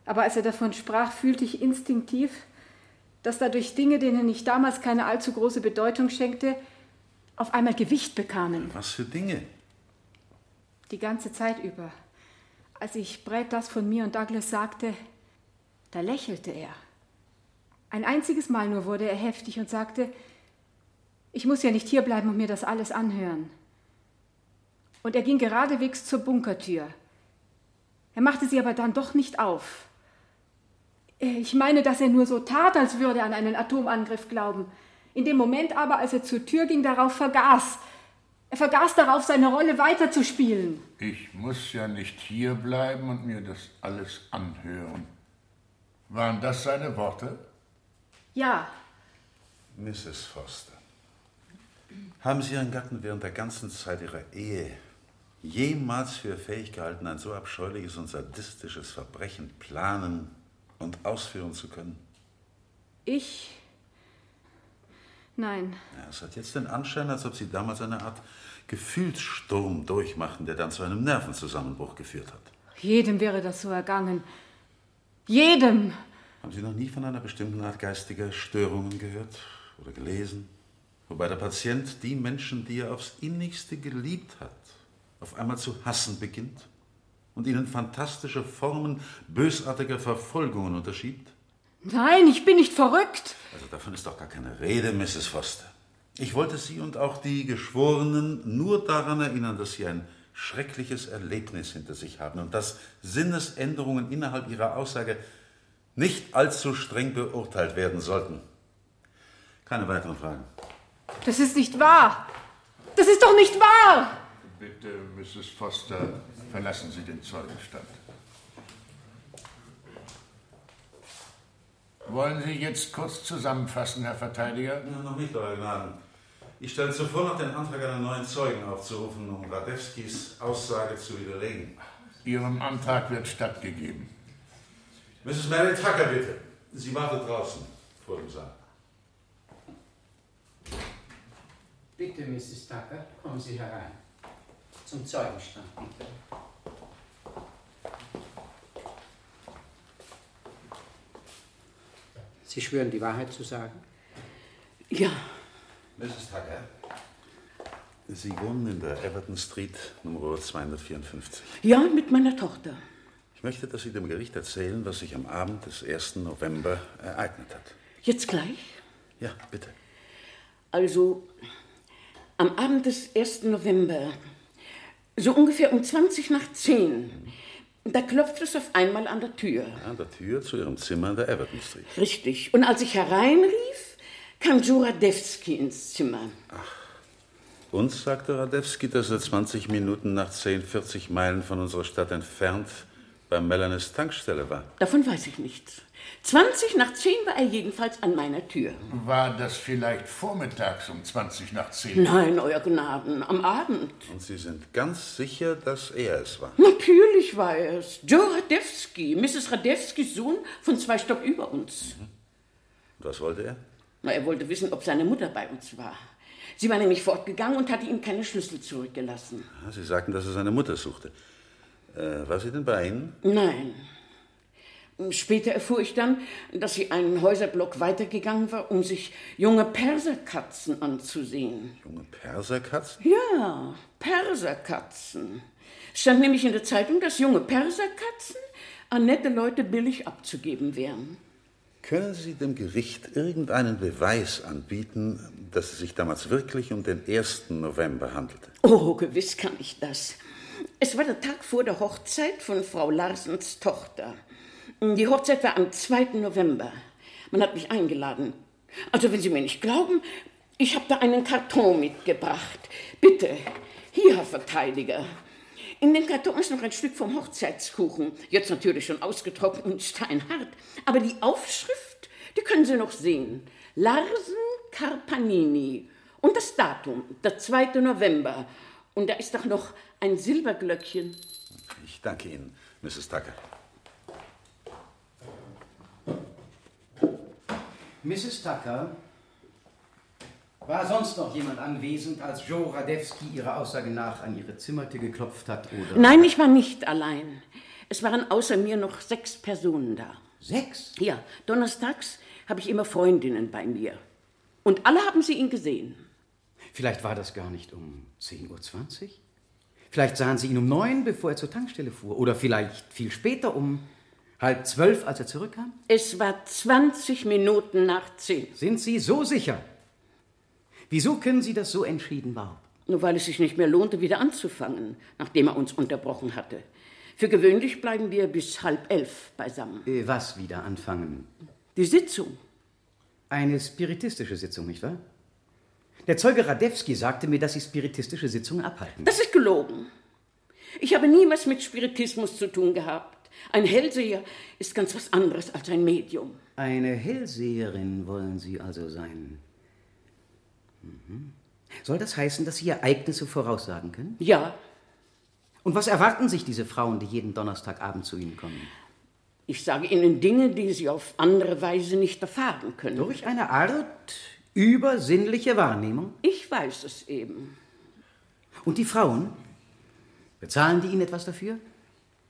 Aber als er davon sprach, fühlte ich instinktiv, dass dadurch Dinge, denen ich damals keine allzu große Bedeutung schenkte, auf einmal Gewicht bekamen. Was für Dinge? Die ganze Zeit über. Als ich Brett das von mir und Douglas sagte, da lächelte er. Ein einziges Mal nur wurde er heftig und sagte, ich muss ja nicht hierbleiben und mir das alles anhören. Und er ging geradewegs zur Bunkertür. Er machte sie aber dann doch nicht auf. Ich meine, dass er nur so tat, als würde er an einen Atomangriff glauben. In dem Moment aber, als er zur Tür ging, darauf vergaß. Er vergaß darauf, seine Rolle weiterzuspielen. Ich muss ja nicht hier bleiben und mir das alles anhören. Waren das seine Worte? Ja. Mrs. Foster, haben Sie Ihren Gatten während der ganzen Zeit Ihrer Ehe jemals für fähig gehalten, ein so abscheuliches und sadistisches Verbrechen planen und ausführen zu können? Ich? Nein. Ja, es hat jetzt den Anschein, als ob Sie damals eine Art Gefühlssturm durchmachten, der dann zu einem Nervenzusammenbruch geführt hat. Jedem wäre das so ergangen. Jedem! Haben Sie noch nie von einer bestimmten Art geistiger Störungen gehört oder gelesen? Wobei der Patient die Menschen, die er aufs innigste geliebt hat, auf einmal zu hassen beginnt und ihnen fantastische Formen bösartiger Verfolgungen unterschiebt? Nein, ich bin nicht verrückt. Also davon ist doch gar keine Rede, Mrs. Foster. Ich wollte Sie und auch die Geschworenen nur daran erinnern, dass Sie ein schreckliches Erlebnis hinter sich haben und dass Sinnesänderungen innerhalb Ihrer Aussage nicht allzu streng beurteilt werden sollten. Keine weiteren Fragen. Das ist nicht wahr. Das ist doch nicht wahr. Bitte, Mrs. Foster, verlassen Sie den Zeugenstand. Wollen Sie jetzt kurz zusammenfassen, Herr Verteidiger? Ja, noch nicht, Euer Gnaden. Ich stelle zuvor noch den Antrag einer neuen Zeugen aufzurufen, um Radewskis Aussage zu widerlegen. Ihrem Antrag wird stattgegeben. Mrs. Mary Tucker, bitte. Sie wartet draußen vor dem Saal. Bitte, Mrs. Tucker, kommen Sie herein. Zum Zeugenstand, bitte. Sie schwören, die Wahrheit zu sagen? Ja. Mrs. Tucker, Sie wohnen in der Everton Street, Nummer 254. Ja, mit meiner Tochter. Ich möchte, dass Sie dem Gericht erzählen, was sich am Abend des 1. November ereignet hat. Jetzt gleich? Ja, bitte. Also, am Abend des 1. November, so ungefähr um 20 nach 10, da klopft es auf einmal an der Tür. An der Tür zu Ihrem Zimmer in der Everton Street. Richtig. Und als ich hereinrief, kam Joradewski ins Zimmer. Uns sagte Radewski, dass er 20 Minuten nach 10, 40 Meilen von unserer Stadt entfernt bei Melanis Tankstelle war. Davon weiß ich nichts. 20 nach 10 war er jedenfalls an meiner Tür. War das vielleicht vormittags um 20 nach 10? Nein, Euer Gnaden, am Abend. Und Sie sind ganz sicher, dass er es war? Natürlich war er es. Joe Radewski, Mrs. Radewskis Sohn von zwei Stock über uns. Was wollte er? Na, er wollte wissen, ob seine Mutter bei uns war. Sie war nämlich fortgegangen und hatte ihm keine Schlüssel zurückgelassen. Ah, Sie sagten, dass er seine Mutter suchte. Äh, war sie denn bei Ihnen? Nein. Später erfuhr ich dann, dass sie einen Häuserblock weitergegangen war, um sich junge Perserkatzen anzusehen. Junge Perserkatzen? Ja, Perserkatzen. Es stand nämlich in der Zeitung, dass junge Perserkatzen an nette Leute billig abzugeben wären. Können Sie dem Gericht irgendeinen Beweis anbieten, dass es sich damals wirklich um den 1. November handelte? Oh, gewiss kann ich das. Es war der Tag vor der Hochzeit von Frau Larsens Tochter. Die Hochzeit war am 2. November. Man hat mich eingeladen. Also, wenn Sie mir nicht glauben, ich habe da einen Karton mitgebracht. Bitte, hier, Herr Verteidiger. In dem Karton ist noch ein Stück vom Hochzeitskuchen. Jetzt natürlich schon ausgetrocknet und steinhart. Aber die Aufschrift, die können Sie noch sehen. Larsen Carpanini. Und das Datum, der 2. November. Und da ist doch noch ein Silberglöckchen. Ich danke Ihnen, Mrs. Tucker. Mrs. Tucker, war sonst noch jemand anwesend, als Joe Radewski ihrer Aussage nach an ihre Zimmertür geklopft hat? Oder Nein, ich war nicht allein. Es waren außer mir noch sechs Personen da. Sechs? Ja, donnerstags habe ich immer Freundinnen bei mir. Und alle haben sie ihn gesehen. Vielleicht war das gar nicht um 10.20 Uhr? Vielleicht sahen Sie ihn um neun, bevor er zur Tankstelle fuhr. Oder vielleicht viel später, um halb zwölf, als er zurückkam? Es war 20 Minuten nach zehn. Sind Sie so sicher? Wieso können Sie das so entschieden behaupten? Nur weil es sich nicht mehr lohnte, wieder anzufangen, nachdem er uns unterbrochen hatte. Für gewöhnlich bleiben wir bis halb elf beisammen. Äh, was wieder anfangen? Die Sitzung. Eine spiritistische Sitzung, nicht wahr? Der Zeuge Radewski sagte mir, dass Sie spiritistische Sitzungen abhalten. Das ist gelogen. Ich habe nie was mit Spiritismus zu tun gehabt. Ein Hellseher ist ganz was anderes als ein Medium. Eine Hellseherin wollen Sie also sein. Mhm. Soll das heißen, dass Sie Ereignisse voraussagen können? Ja. Und was erwarten sich diese Frauen, die jeden Donnerstagabend zu Ihnen kommen? Ich sage Ihnen Dinge, die Sie auf andere Weise nicht erfahren können. Durch eine Art übersinnliche Wahrnehmung? Ich weiß es eben. Und die Frauen? Bezahlen die Ihnen etwas dafür?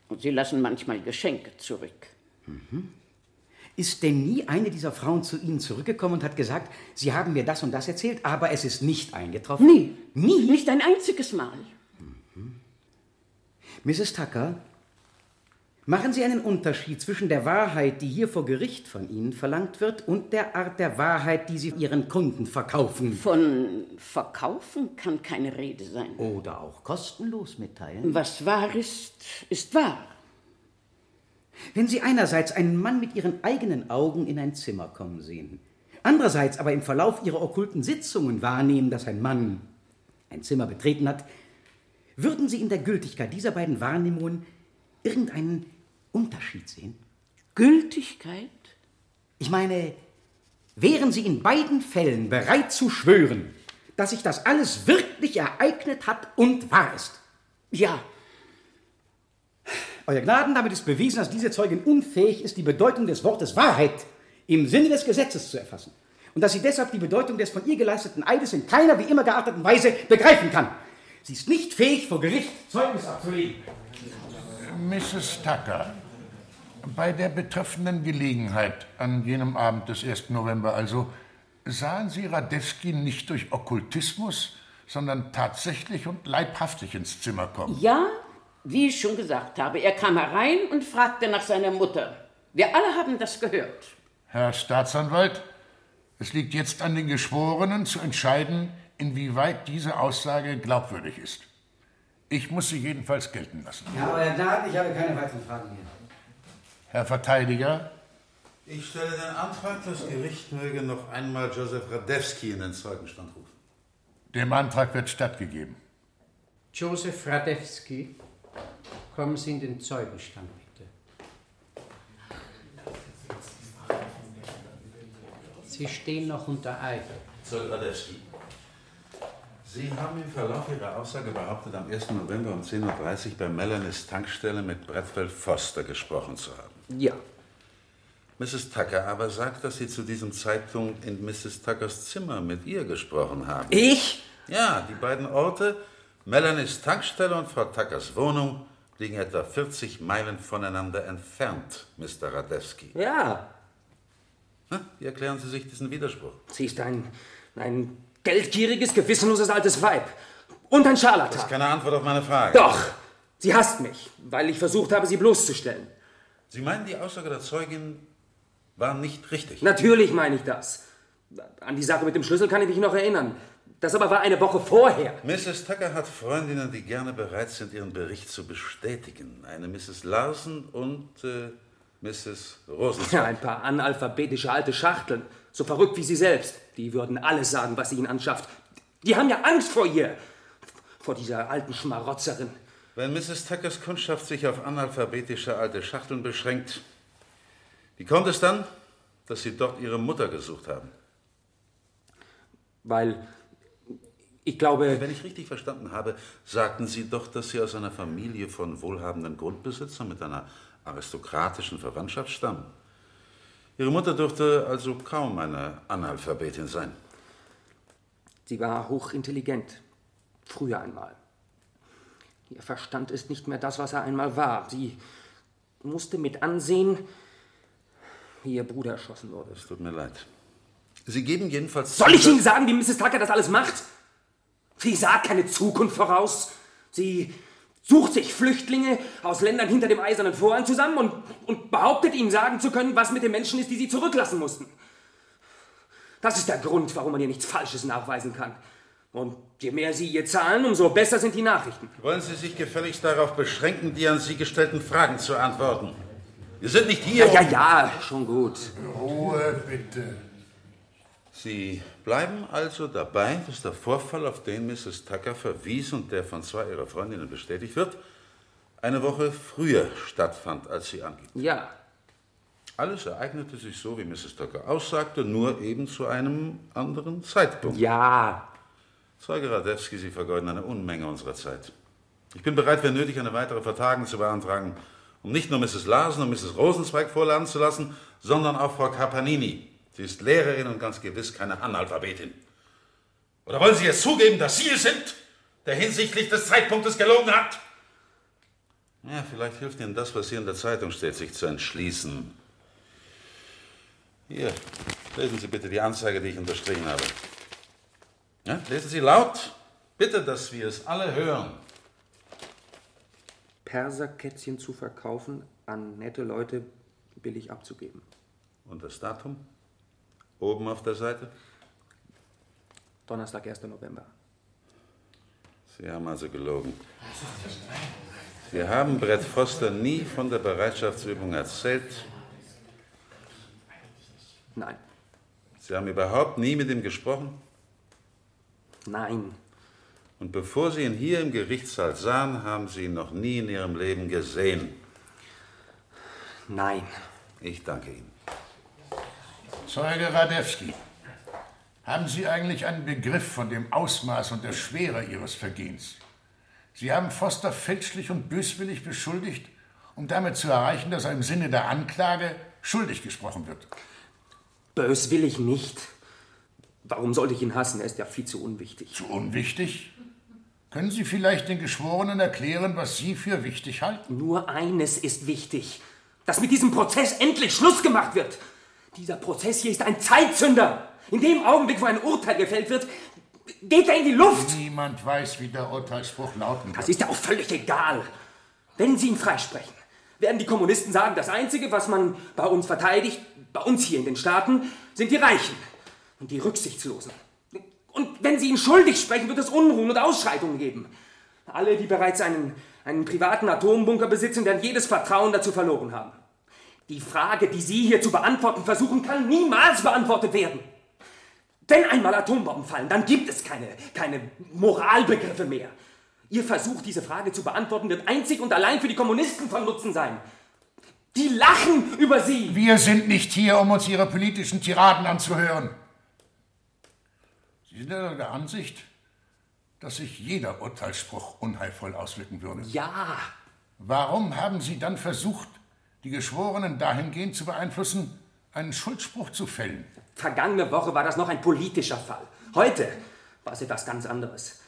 Und sie lassen manchmal Geschenke zurück. Mhm. Ist denn nie eine dieser Frauen zu Ihnen zurückgekommen und hat gesagt, Sie haben mir das und das erzählt, aber es ist nicht eingetroffen? Nie. Nie? Nicht ein einziges Mal. Mhm. Mrs. Tucker, machen Sie einen Unterschied zwischen der Wahrheit, die hier vor Gericht von Ihnen verlangt wird, und der Art der Wahrheit, die Sie Ihren Kunden verkaufen? Von verkaufen kann keine Rede sein. Oder auch kostenlos mitteilen? Was wahr ist, ist wahr. Wenn Sie einerseits einen Mann mit Ihren eigenen Augen in ein Zimmer kommen sehen, andererseits aber im Verlauf Ihrer okkulten Sitzungen wahrnehmen, dass ein Mann ein Zimmer betreten hat, würden Sie in der Gültigkeit dieser beiden Wahrnehmungen irgendeinen Unterschied sehen? Gültigkeit? Ich meine, wären Sie in beiden Fällen bereit zu schwören, dass sich das alles wirklich ereignet hat und wahr ist? Ja. Euer Gnaden, damit ist bewiesen, dass diese Zeugin unfähig ist, die Bedeutung des Wortes Wahrheit im Sinne des Gesetzes zu erfassen. Und dass sie deshalb die Bedeutung des von ihr geleisteten Eides in keiner wie immer gearteten Weise begreifen kann. Sie ist nicht fähig, vor Gericht Zeugnis abzulegen. Mrs. Tucker, bei der betreffenden Gelegenheit an jenem Abend des 1. November also, sahen Sie Radewski nicht durch Okkultismus, sondern tatsächlich und leibhaftig ins Zimmer kommen? Ja, wie ich schon gesagt habe, er kam herein und fragte nach seiner Mutter. Wir alle haben das gehört. Herr Staatsanwalt, es liegt jetzt an den Geschworenen zu entscheiden, inwieweit diese Aussage glaubwürdig ist. Ich muss sie jedenfalls gelten lassen. Ja, Euer Gnaden, ich habe keine weiteren Fragen mehr. Herr Verteidiger? Ich stelle den Antrag, das Gericht möge noch einmal Josef Radewski in den Zeugenstand rufen. Dem Antrag wird stattgegeben. Josef Radewski, kommen Sie in den Zeugenstand, bitte. Sie stehen noch unter Eid. Zeuge Radewski, Sie haben im Verlauf Ihrer Aussage behauptet, am 1. November um 10.30 Uhr bei Melanies Tankstelle mit Bradwell Foster gesprochen zu haben. Ja. Mrs. Tucker aber sagt, dass Sie zu diesem Zeitpunkt in Mrs. Tuckers Zimmer mit ihr gesprochen haben. Ich? Ja, die beiden Orte, Melanies Tankstelle und Frau Tuckers Wohnung, liegen etwa 40 Meilen voneinander entfernt, Mr. Radewski. Ja. Na, wie erklären Sie sich diesen Widerspruch? Sie ist ein, ein geldgieriges, gewissenloses altes Weib. Und ein Scharlatan. Das ist keine Antwort auf meine Frage. Doch. Sie hasst mich, weil ich versucht habe, sie bloßzustellen. Sie meinen, die Aussage der Zeugin war nicht richtig? Natürlich meine ich das. An die Sache mit dem Schlüssel kann ich mich noch erinnern. Das aber war eine Woche vorher. Mrs. Tucker hat Freundinnen, die gerne bereit sind, ihren Bericht zu bestätigen. Eine Mrs. Larsen und äh, Mrs. Rosenzweig. Ja, ein paar analphabetische alte Schachteln. So verrückt wie sie selbst. Die würden alles sagen, was sie ihnen anschafft. Die haben ja Angst vor ihr. Vor dieser alten Schmarotzerin. Wenn Mrs. Tuckers Kundschaft sich auf analphabetische alte Schachteln beschränkt, wie kommt es dann, dass Sie dort Ihre Mutter gesucht haben? Weil ich glaube. Wenn ich richtig verstanden habe, sagten Sie doch, dass Sie aus einer Familie von wohlhabenden Grundbesitzern mit einer aristokratischen Verwandtschaft stammen. Ihre Mutter dürfte also kaum eine Analphabetin sein. Sie war hochintelligent. Früher einmal. Ihr Verstand ist nicht mehr das, was er einmal war. Sie musste mit ansehen, wie ihr Bruder erschossen wurde. Es tut mir leid. Sie geben jedenfalls. Soll ich Ihnen sagen, wie Mrs. Tucker das alles macht? Sie sagt keine Zukunft voraus. Sie sucht sich Flüchtlinge aus Ländern hinter dem eisernen Vorhang zusammen und, und behauptet ihnen sagen zu können, was mit den Menschen ist, die sie zurücklassen mussten. Das ist der Grund, warum man ihr nichts Falsches nachweisen kann. Und je mehr Sie ihr zahlen, umso besser sind die Nachrichten. Wollen Sie sich gefälligst darauf beschränken, die an Sie gestellten Fragen zu antworten? Wir sind nicht hier. Ja, ja, ja, schon gut. Ruhe, bitte. Sie bleiben also dabei, dass der Vorfall, auf den Mrs. Tucker verwies und der von zwei ihrer Freundinnen bestätigt wird, eine Woche früher stattfand, als sie angibt. Ja. Alles ereignete sich so, wie Mrs. Tucker aussagte, nur eben zu einem anderen Zeitpunkt. Ja. Zeuge Radewski, Sie vergeuden eine Unmenge unserer Zeit. Ich bin bereit, wenn nötig, eine weitere Vertagung zu beantragen, um nicht nur Mrs. Larsen und Mrs. Rosenzweig vorladen zu lassen, sondern auch Frau Capanini. Sie ist Lehrerin und ganz gewiss keine Analphabetin. Oder wollen Sie jetzt zugeben, dass Sie es sind, der hinsichtlich des Zeitpunktes gelogen hat? Ja, vielleicht hilft Ihnen das, was hier in der Zeitung steht, sich zu entschließen. Hier, lesen Sie bitte die Anzeige, die ich unterstrichen habe. Ja, lesen Sie laut. Bitte, dass wir es alle hören. Perserkätzchen zu verkaufen, an nette Leute billig abzugeben. Und das Datum? Oben auf der Seite? Donnerstag, 1. November. Sie haben also gelogen. Sie haben Brett Foster nie von der Bereitschaftsübung erzählt. Nein. Sie haben überhaupt nie mit ihm gesprochen? Nein. Und bevor Sie ihn hier im Gerichtssaal sahen, haben Sie ihn noch nie in Ihrem Leben gesehen? Nein. Ich danke Ihnen. Zeuge Radewski, haben Sie eigentlich einen Begriff von dem Ausmaß und der Schwere Ihres Vergehens? Sie haben Foster fälschlich und böswillig beschuldigt, um damit zu erreichen, dass er im Sinne der Anklage schuldig gesprochen wird. Böswillig nicht. Warum sollte ich ihn hassen? Er ist ja viel zu unwichtig. Zu unwichtig? Können Sie vielleicht den Geschworenen erklären, was Sie für wichtig halten? Nur eines ist wichtig. Dass mit diesem Prozess endlich Schluss gemacht wird. Dieser Prozess hier ist ein Zeitzünder. In dem Augenblick, wo ein Urteil gefällt wird, geht er in die Luft. Niemand weiß, wie der Urteilsspruch lauten wird. Das ist ja auch völlig egal. Wenn Sie ihn freisprechen, werden die Kommunisten sagen, das Einzige, was man bei uns verteidigt, bei uns hier in den Staaten, sind die Reichen und die Rücksichtslosen. Und wenn Sie ihn schuldig sprechen, wird es Unruhen und Ausschreitungen geben. Alle, die bereits einen, einen privaten Atombunker besitzen, werden jedes Vertrauen dazu verloren haben. Die Frage, die Sie hier zu beantworten versuchen, kann niemals beantwortet werden. Wenn einmal Atombomben fallen, dann gibt es keine, keine Moralbegriffe mehr. Ihr Versuch, diese Frage zu beantworten, wird einzig und allein für die Kommunisten von Nutzen sein. Die lachen über Sie. Wir sind nicht hier, um uns Ihre politischen Tiraden anzuhören. Sie sind ja der Ansicht, dass sich jeder Urteilsspruch unheilvoll auswirken würde. Ja. Warum haben Sie dann versucht, die Geschworenen dahingehend zu beeinflussen, einen Schuldspruch zu fällen? Vergangene Woche war das noch ein politischer Fall. Heute war es etwas ganz anderes.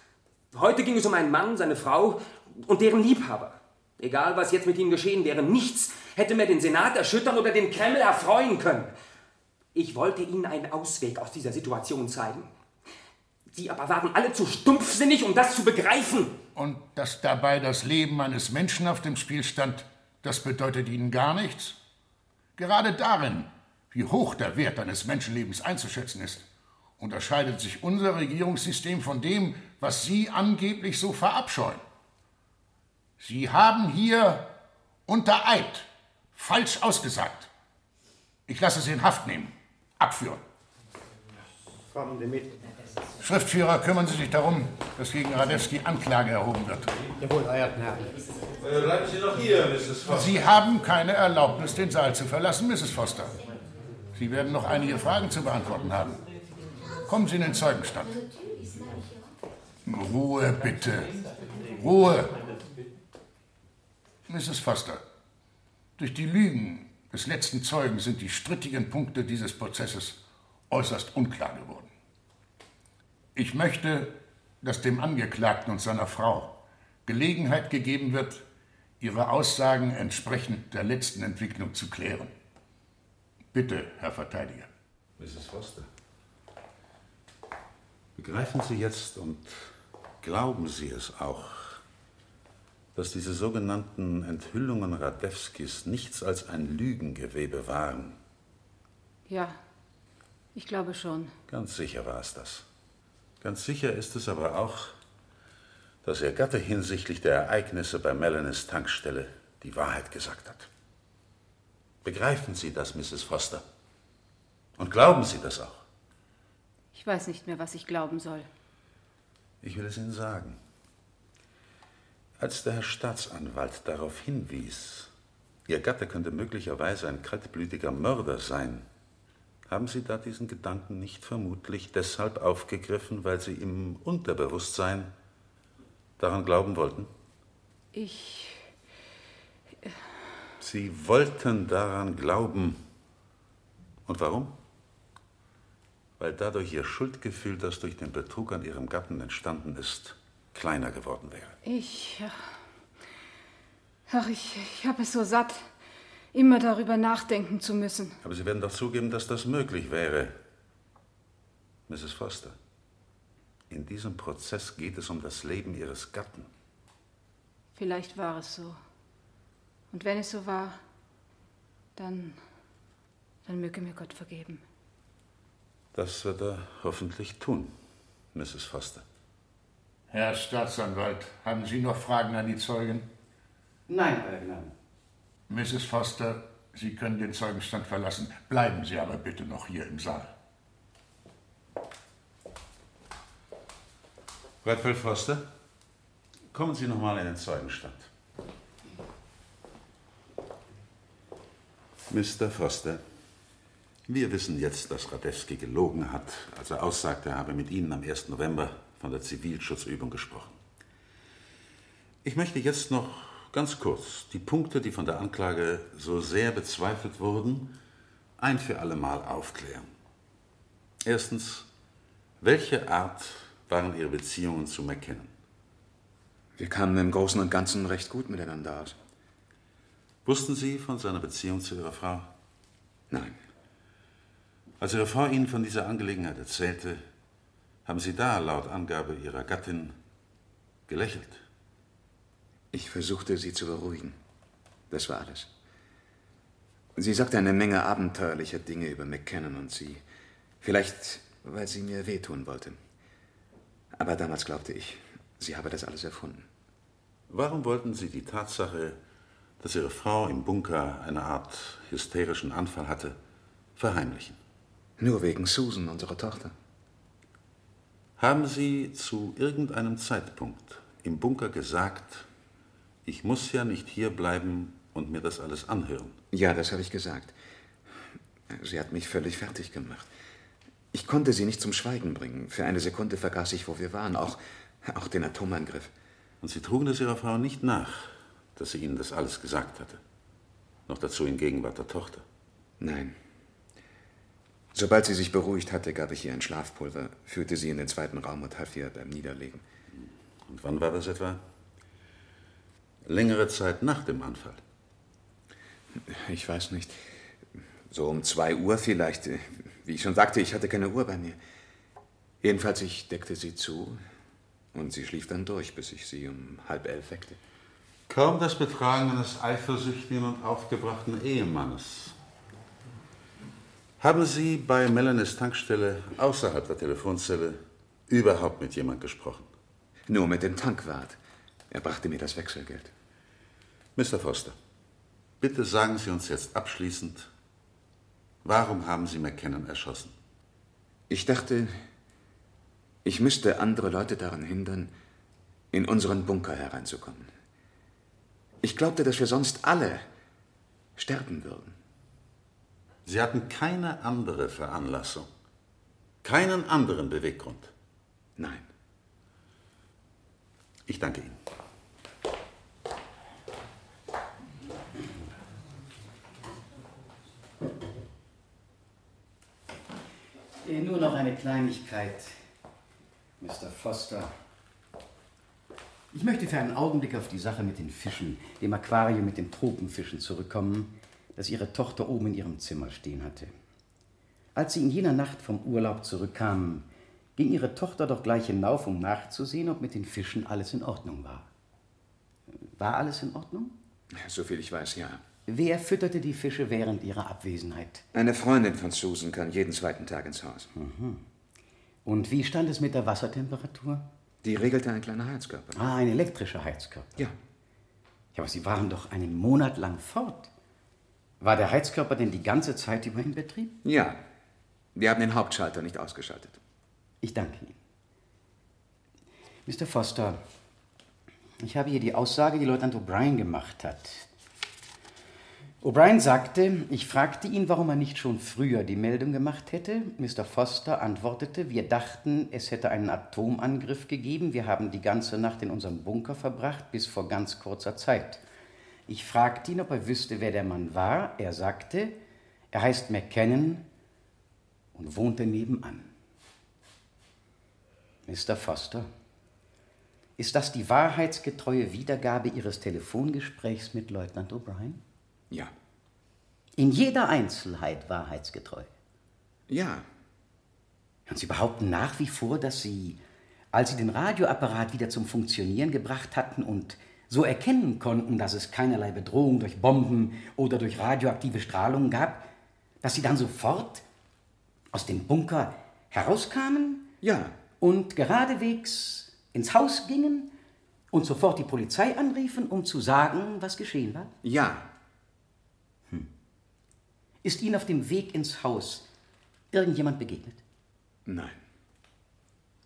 Heute ging es um einen Mann, seine Frau und deren Liebhaber. Egal, was jetzt mit ihnen geschehen wäre, nichts hätte mehr den Senat erschüttern oder den Kreml erfreuen können. Ich wollte ihnen einen Ausweg aus dieser Situation zeigen. Sie aber waren alle zu stumpfsinnig, um das zu begreifen. Und dass dabei das Leben eines Menschen auf dem Spiel stand, das bedeutet Ihnen gar nichts? Gerade darin, wie hoch der Wert eines Menschenlebens einzuschätzen ist, unterscheidet sich unser Regierungssystem von dem, was Sie angeblich so verabscheuen. Sie haben hier unter Eid falsch ausgesagt. Ich lasse Sie in Haft nehmen. Abführen. Kommen Sie mit. Schriftführer, kümmern Sie sich darum, dass gegen Radewski Anklage erhoben wird. Jawohl, euer Gnade. Äh, bleiben Sie noch hier, Mrs. Foster. Sie haben keine Erlaubnis, den Saal zu verlassen, Mrs. Foster. Sie werden noch einige Fragen zu beantworten haben. Kommen Sie in den Zeugenstand. Ruhe, bitte. Ruhe. Mrs. Foster, durch die Lügen des letzten Zeugen sind die strittigen Punkte dieses Prozesses äußerst unklar geworden. Ich möchte, dass dem Angeklagten und seiner Frau Gelegenheit gegeben wird, ihre Aussagen entsprechend der letzten Entwicklung zu klären. Bitte, Herr Verteidiger. Mrs. Foster, begreifen Sie jetzt und glauben Sie es auch, dass diese sogenannten Enthüllungen Radewskis nichts als ein Lügengewebe waren? Ja, ich glaube schon. Ganz sicher war es das. Ganz sicher ist es aber auch, dass Ihr Gatte hinsichtlich der Ereignisse bei Melanies Tankstelle die Wahrheit gesagt hat. Begreifen Sie das, Mrs. Foster? Und glauben Sie das auch? Ich weiß nicht mehr, was ich glauben soll. Ich will es Ihnen sagen. Als der Herr Staatsanwalt darauf hinwies, Ihr Gatte könnte möglicherweise ein kaltblütiger Mörder sein, haben Sie da diesen Gedanken nicht vermutlich deshalb aufgegriffen, weil Sie im Unterbewusstsein daran glauben wollten? Ich. Sie wollten daran glauben. Und warum? Weil dadurch Ihr Schuldgefühl, das durch den Betrug an Ihrem Gatten entstanden ist, kleiner geworden wäre. Ich. Ach, ich, ich habe es so satt, immer darüber nachdenken zu müssen. Aber Sie werden doch zugeben, dass das möglich wäre. Mrs. Foster, in diesem Prozess geht es um das Leben Ihres Gatten. Vielleicht war es so. Und wenn es so war, dann. dann möge mir Gott vergeben. Das wird er hoffentlich tun, Mrs. Foster. Herr Staatsanwalt, haben Sie noch Fragen an die Zeugen? Nein, Euer Gnaden. Mrs. Foster, Sie können den Zeugenstand verlassen. Bleiben Sie aber bitte noch hier im Saal. Bradford Foster, kommen Sie noch mal in den Zeugenstand. Mr. Foster, wir wissen jetzt, dass Radewski gelogen hat, als er aussagte, er habe mit Ihnen am 1. November von der Zivilschutzübung gesprochen. Ich möchte jetzt noch ganz kurz die Punkte, die von der Anklage so sehr bezweifelt wurden, ein für allemal aufklären. Erstens, welche Art waren Ihre Beziehungen zu McKinnon? Wir kamen im Großen und Ganzen recht gut miteinander aus. Wussten Sie von seiner Beziehung zu Ihrer Frau? Nein. Als Ihre Frau Ihnen von dieser Angelegenheit erzählte, haben Sie da laut Angabe Ihrer Gattin gelächelt? Ich versuchte, sie zu beruhigen. Das war alles. Sie sagte eine Menge abenteuerlicher Dinge über McKinnon und sie. Vielleicht, weil sie mir wehtun wollte. Aber damals glaubte ich, sie habe das alles erfunden. Warum wollten Sie die Tatsache, dass Ihre Frau im Bunker eine Art hysterischen Anfall hatte, verheimlichen? Nur wegen Susan, unserer Tochter. Haben Sie zu irgendeinem Zeitpunkt im Bunker gesagt, ich muss ja nicht hier bleiben und mir das alles anhören? Ja, das habe ich gesagt. Sie hat mich völlig fertig gemacht. Ich konnte sie nicht zum Schweigen bringen. Für eine Sekunde vergaß ich, wo wir waren, auch, auch den Atomangriff. Und Sie trugen es Ihrer Frau nicht nach, dass sie Ihnen das alles gesagt hatte? Noch dazu in Gegenwart der Tochter? Nein. Sobald sie sich beruhigt hatte, gab ich ihr ein Schlafpulver, führte sie in den zweiten Raum und half ihr beim Niederlegen. Und wann war das etwa? Längere Zeit nach dem Anfall? Ich weiß nicht. So um zwei Uhr vielleicht. Wie ich schon sagte, ich hatte keine Uhr bei mir. Jedenfalls, ich deckte sie zu und sie schlief dann durch, bis ich sie um halb elf weckte. Kaum das Betragen eines eifersüchtigen und aufgebrachten Ehemannes. Haben Sie bei Melanies Tankstelle außerhalb der Telefonzelle überhaupt mit jemand gesprochen? Nur mit dem Tankwart. Er brachte mir das Wechselgeld. Mr. Foster, bitte sagen Sie uns jetzt abschließend, warum haben Sie McKinnon erschossen? Ich dachte, ich müsste andere Leute daran hindern, in unseren Bunker hereinzukommen. Ich glaubte, dass wir sonst alle sterben würden. Sie hatten keine andere Veranlassung, keinen anderen Beweggrund. Nein. Ich danke Ihnen. Nur noch eine Kleinigkeit, Mr. Foster. Ich möchte für einen Augenblick auf die Sache mit den Fischen, dem Aquarium mit den Tropenfischen zurückkommen, das Ihre Tochter oben in ihrem Zimmer stehen hatte. Als sie in jener Nacht vom Urlaub zurückkamen, ging Ihre Tochter doch gleich hinauf, um nachzusehen, ob mit den Fischen alles in Ordnung war. War alles in Ordnung? Soviel ich weiß, ja. Wer fütterte die Fische während ihrer Abwesenheit? Eine Freundin von Susan kam jeden zweiten Tag ins Haus. Mhm. Und wie stand es mit der Wassertemperatur? Die regelte ein kleiner Heizkörper. Ah, ein elektrischer Heizkörper. Ja. Ja, aber Sie waren doch einen Monat lang fort. War der Heizkörper denn die ganze Zeit über in Betrieb? Ja. Wir haben den Hauptschalter nicht ausgeschaltet. Ich danke Ihnen. Mr. Foster, ich habe hier die Aussage, die Leutnant O'Brien gemacht hat. O'Brien sagte, ich fragte ihn, warum er nicht schon früher die Meldung gemacht hätte. Mr. Foster antwortete, wir dachten, es hätte einen Atomangriff gegeben. Wir haben die ganze Nacht in unserem Bunker verbracht, bis vor ganz kurzer Zeit. Ich fragte ihn, ob er wüsste, wer der Mann war. Er sagte, er heißt McKinnon und wohnte nebenan. Mr. Foster, ist das die wahrheitsgetreue Wiedergabe Ihres Telefongesprächs mit Leutnant O'Brien? Ja. In jeder Einzelheit wahrheitsgetreu? Ja. Und Sie behaupten nach wie vor, dass Sie, als Sie den Radioapparat wieder zum Funktionieren gebracht hatten und so erkennen konnten, dass es keinerlei Bedrohung durch Bomben oder durch radioaktive Strahlung gab, dass Sie dann sofort aus dem Bunker herauskamen? Ja. Und geradewegs ins Haus gingen und sofort die Polizei anriefen, um zu sagen, was geschehen war? Ja. Ist Ihnen auf dem Weg ins Haus irgendjemand begegnet? Nein.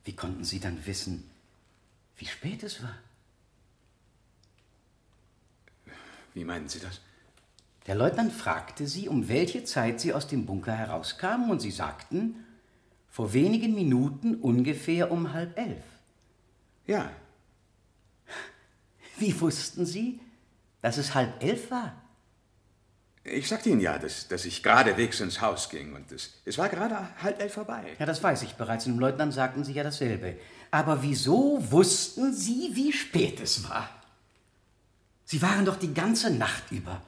Wie konnten Sie dann wissen, wie spät es war? Wie meinen Sie das? Der Leutnant fragte Sie, um welche Zeit Sie aus dem Bunker herauskamen, und Sie sagten, vor wenigen Minuten ungefähr um halb elf. Ja. Wie wussten Sie, dass es halb elf war? Ich sagte Ihnen ja, dass, dass ich geradewegs ins Haus ging und es, es war gerade halb elf vorbei. Ja, das weiß ich bereits. Und dem Leutnant sagten Sie ja dasselbe. Aber wieso wussten Sie, wie spät es war? Sie waren doch die ganze Nacht über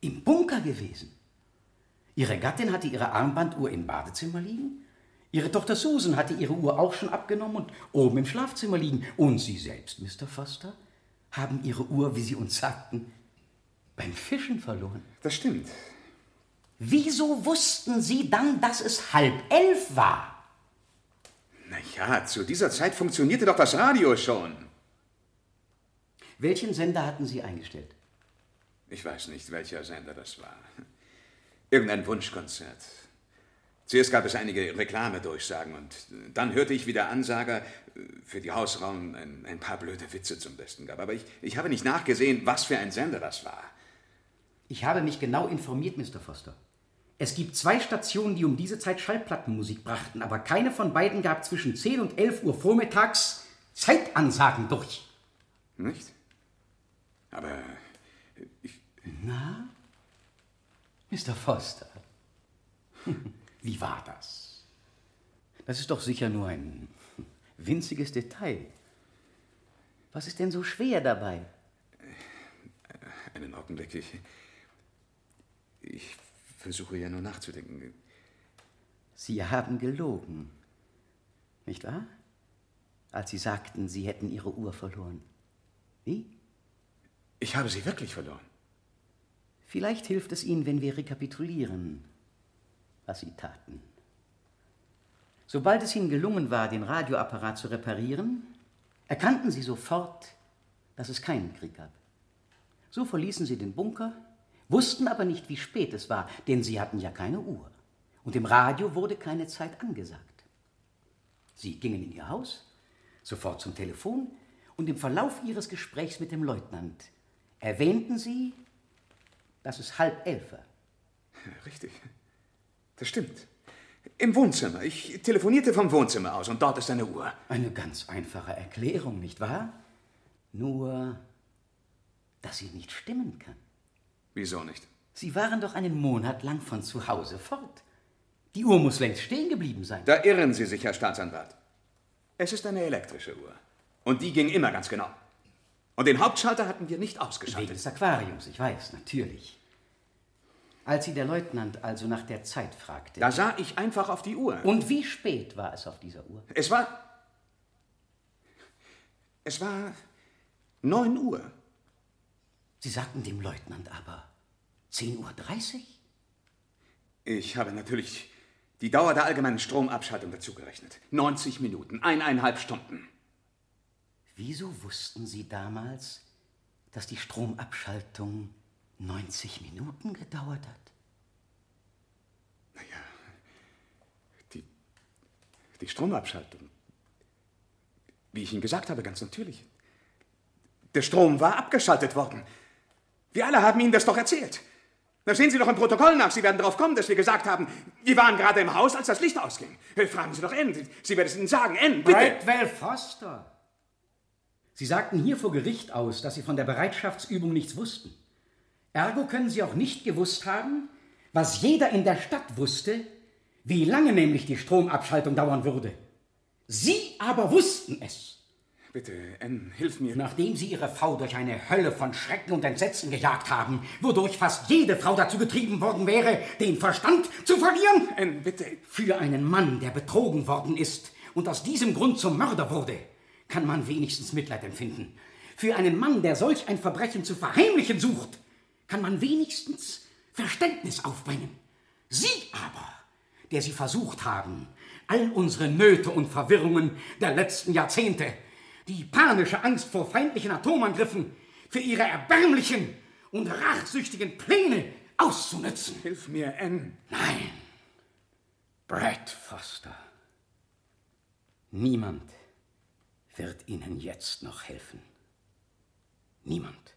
im Bunker gewesen. Ihre Gattin hatte ihre Armbanduhr im Badezimmer liegen. Ihre Tochter Susan hatte ihre Uhr auch schon abgenommen und oben im Schlafzimmer liegen. Und Sie selbst, Mr. Foster, haben Ihre Uhr, wie Sie uns sagten, beim Fischen verloren. Das stimmt. Wieso wussten Sie dann, dass es halb elf war? Na ja, zu dieser Zeit funktionierte doch das Radio schon. Welchen Sender hatten Sie eingestellt? Ich weiß nicht, welcher Sender das war. Irgendein Wunschkonzert. Zuerst gab es einige Reklamedurchsagen und dann hörte ich, wie der Ansager für die Hausraum ein, ein paar blöde Witze zum Besten gab. Aber ich, ich habe nicht nachgesehen, was für ein Sender das war. Ich habe mich genau informiert, Mr. Foster. Es gibt zwei Stationen, die um diese Zeit Schallplattenmusik brachten, aber keine von beiden gab zwischen 10 und 11 Uhr vormittags Zeitansagen durch. Nicht? Aber ich. Na? Mr. Foster. Wie war das? Das ist doch sicher nur ein winziges Detail. Was ist denn so schwer dabei? Einen Augenblick. Ich, ich versuche ja nur nachzudenken. Sie haben gelogen. Nicht wahr? Als Sie sagten, Sie hätten Ihre Uhr verloren. Wie? Ich habe sie wirklich verloren. Vielleicht hilft es Ihnen, wenn wir rekapitulieren, was Sie taten. Sobald es Ihnen gelungen war, den Radioapparat zu reparieren, erkannten Sie sofort, dass es keinen Krieg gab. So verließen Sie den Bunker, wussten aber nicht, wie spät es war, denn Sie hatten ja keine Uhr. Und im Radio wurde keine Zeit angesagt. Sie gingen in Ihr Haus, sofort zum Telefon, und im Verlauf Ihres Gesprächs mit dem Leutnant erwähnten Sie, dass es halb elf war. Richtig. Das stimmt. Im Wohnzimmer. Ich telefonierte vom Wohnzimmer aus und dort ist eine Uhr. Eine ganz einfache Erklärung, nicht wahr? Nur, dass sie nicht stimmen kann. Wieso nicht? Sie waren doch einen Monat lang von zu Hause fort. Die Uhr muss längst stehen geblieben sein. Da irren Sie sich, Herr Staatsanwalt. Es ist eine elektrische Uhr. Und die ging immer ganz genau. Und den Hauptschalter hatten wir nicht ausgeschaltet. Wegen des Aquariums, ich weiß, natürlich. Als Sie der Leutnant also nach der Zeit fragte. Da sah ich einfach auf die Uhr. Und wie spät war es auf dieser Uhr? Es war. Es war 9 Uhr. Sie sagten dem Leutnant aber 10.30 Uhr? Ich habe natürlich die Dauer der allgemeinen Stromabschaltung dazugerechnet. 90 Minuten, eineinhalb Stunden. Wieso wussten Sie damals, dass die Stromabschaltung 90 Minuten gedauert hat? Naja, die, die Stromabschaltung, Ihnen gesagt habe, ganz natürlich. Der Strom war abgeschaltet worden. Wir alle haben Ihnen das doch erzählt. Da sehen Sie doch im Protokoll nach. Sie werden darauf kommen, dass wir gesagt haben, wir waren gerade im Haus, als das Licht ausging. Fragen Sie doch N. Sie werden es Ihnen sagen. N, bitte. Bradwell Foster. Sie sagten hier vor Gericht aus, dass Sie von der Bereitschaftsübung nichts wussten. Ergo können Sie auch nicht gewusst haben, was jeder in der Stadt wusste, wie lange nämlich die Stromabschaltung dauern würde. Sie aber wussten es. Bitte, N, hilf mir. Nachdem Sie Ihre Frau durch eine Hölle von Schrecken und Entsetzen gejagt haben, wodurch fast jede Frau dazu getrieben worden wäre, den Verstand zu verlieren. N, bitte. Für einen Mann, der betrogen worden ist und aus diesem Grund zum Mörder wurde, kann man wenigstens Mitleid empfinden. Für einen Mann, der solch ein Verbrechen zu verheimlichen sucht, kann man wenigstens Verständnis aufbringen. Sie aber, der Sie versucht haben, all unsere Nöte und Verwirrungen der letzten Jahrzehnte die panische Angst vor feindlichen Atomangriffen für ihre erbärmlichen und rachsüchtigen Pläne auszunützen. Hilf mir, N. Nein. Brad Foster. Niemand wird Ihnen jetzt noch helfen. Niemand.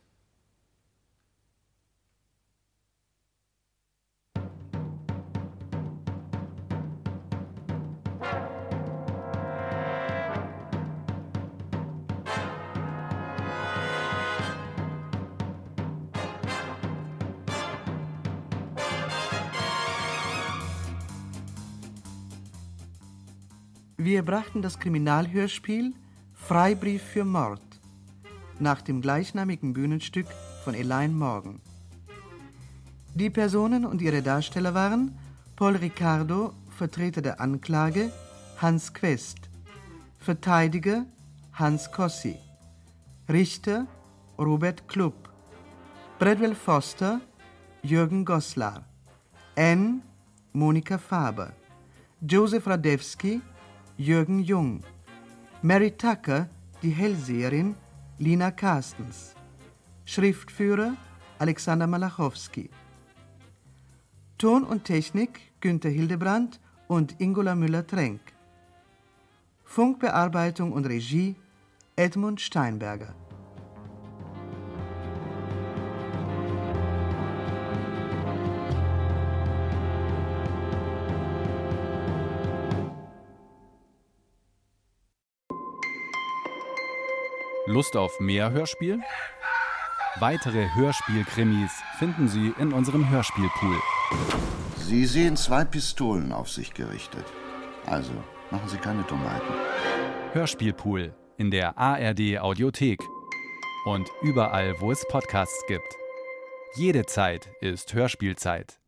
Wir brachten das Kriminalhörspiel Freibrief für Mord nach dem gleichnamigen Bühnenstück von Elaine Morgan. Die Personen und ihre Darsteller waren Paul Ricardo, Vertreter der Anklage, Hans Quest, Verteidiger Hans Kossi, Richter Robert Klupp, Bradwell Foster Jürgen Goslar, N. Monika Faber, Josef Radewski Jürgen Jung, Mary Tucker, die Hellseherin Lina Carstens, Schriftführer Alexander Malachowski. Ton und Technik Günter Hildebrand und Ingola Müller-Trenk. Funkbearbeitung und Regie Edmund Steinberger. Lust auf mehr Hörspiel? Weitere Hörspielkrimis finden Sie in unserem Hörspielpool. Sie sehen zwei Pistolen auf sich gerichtet. Also, machen Sie keine Dummheiten. Hörspielpool in der ARD Audiothek und überall, wo es Podcasts gibt. Jede Zeit ist Hörspielzeit.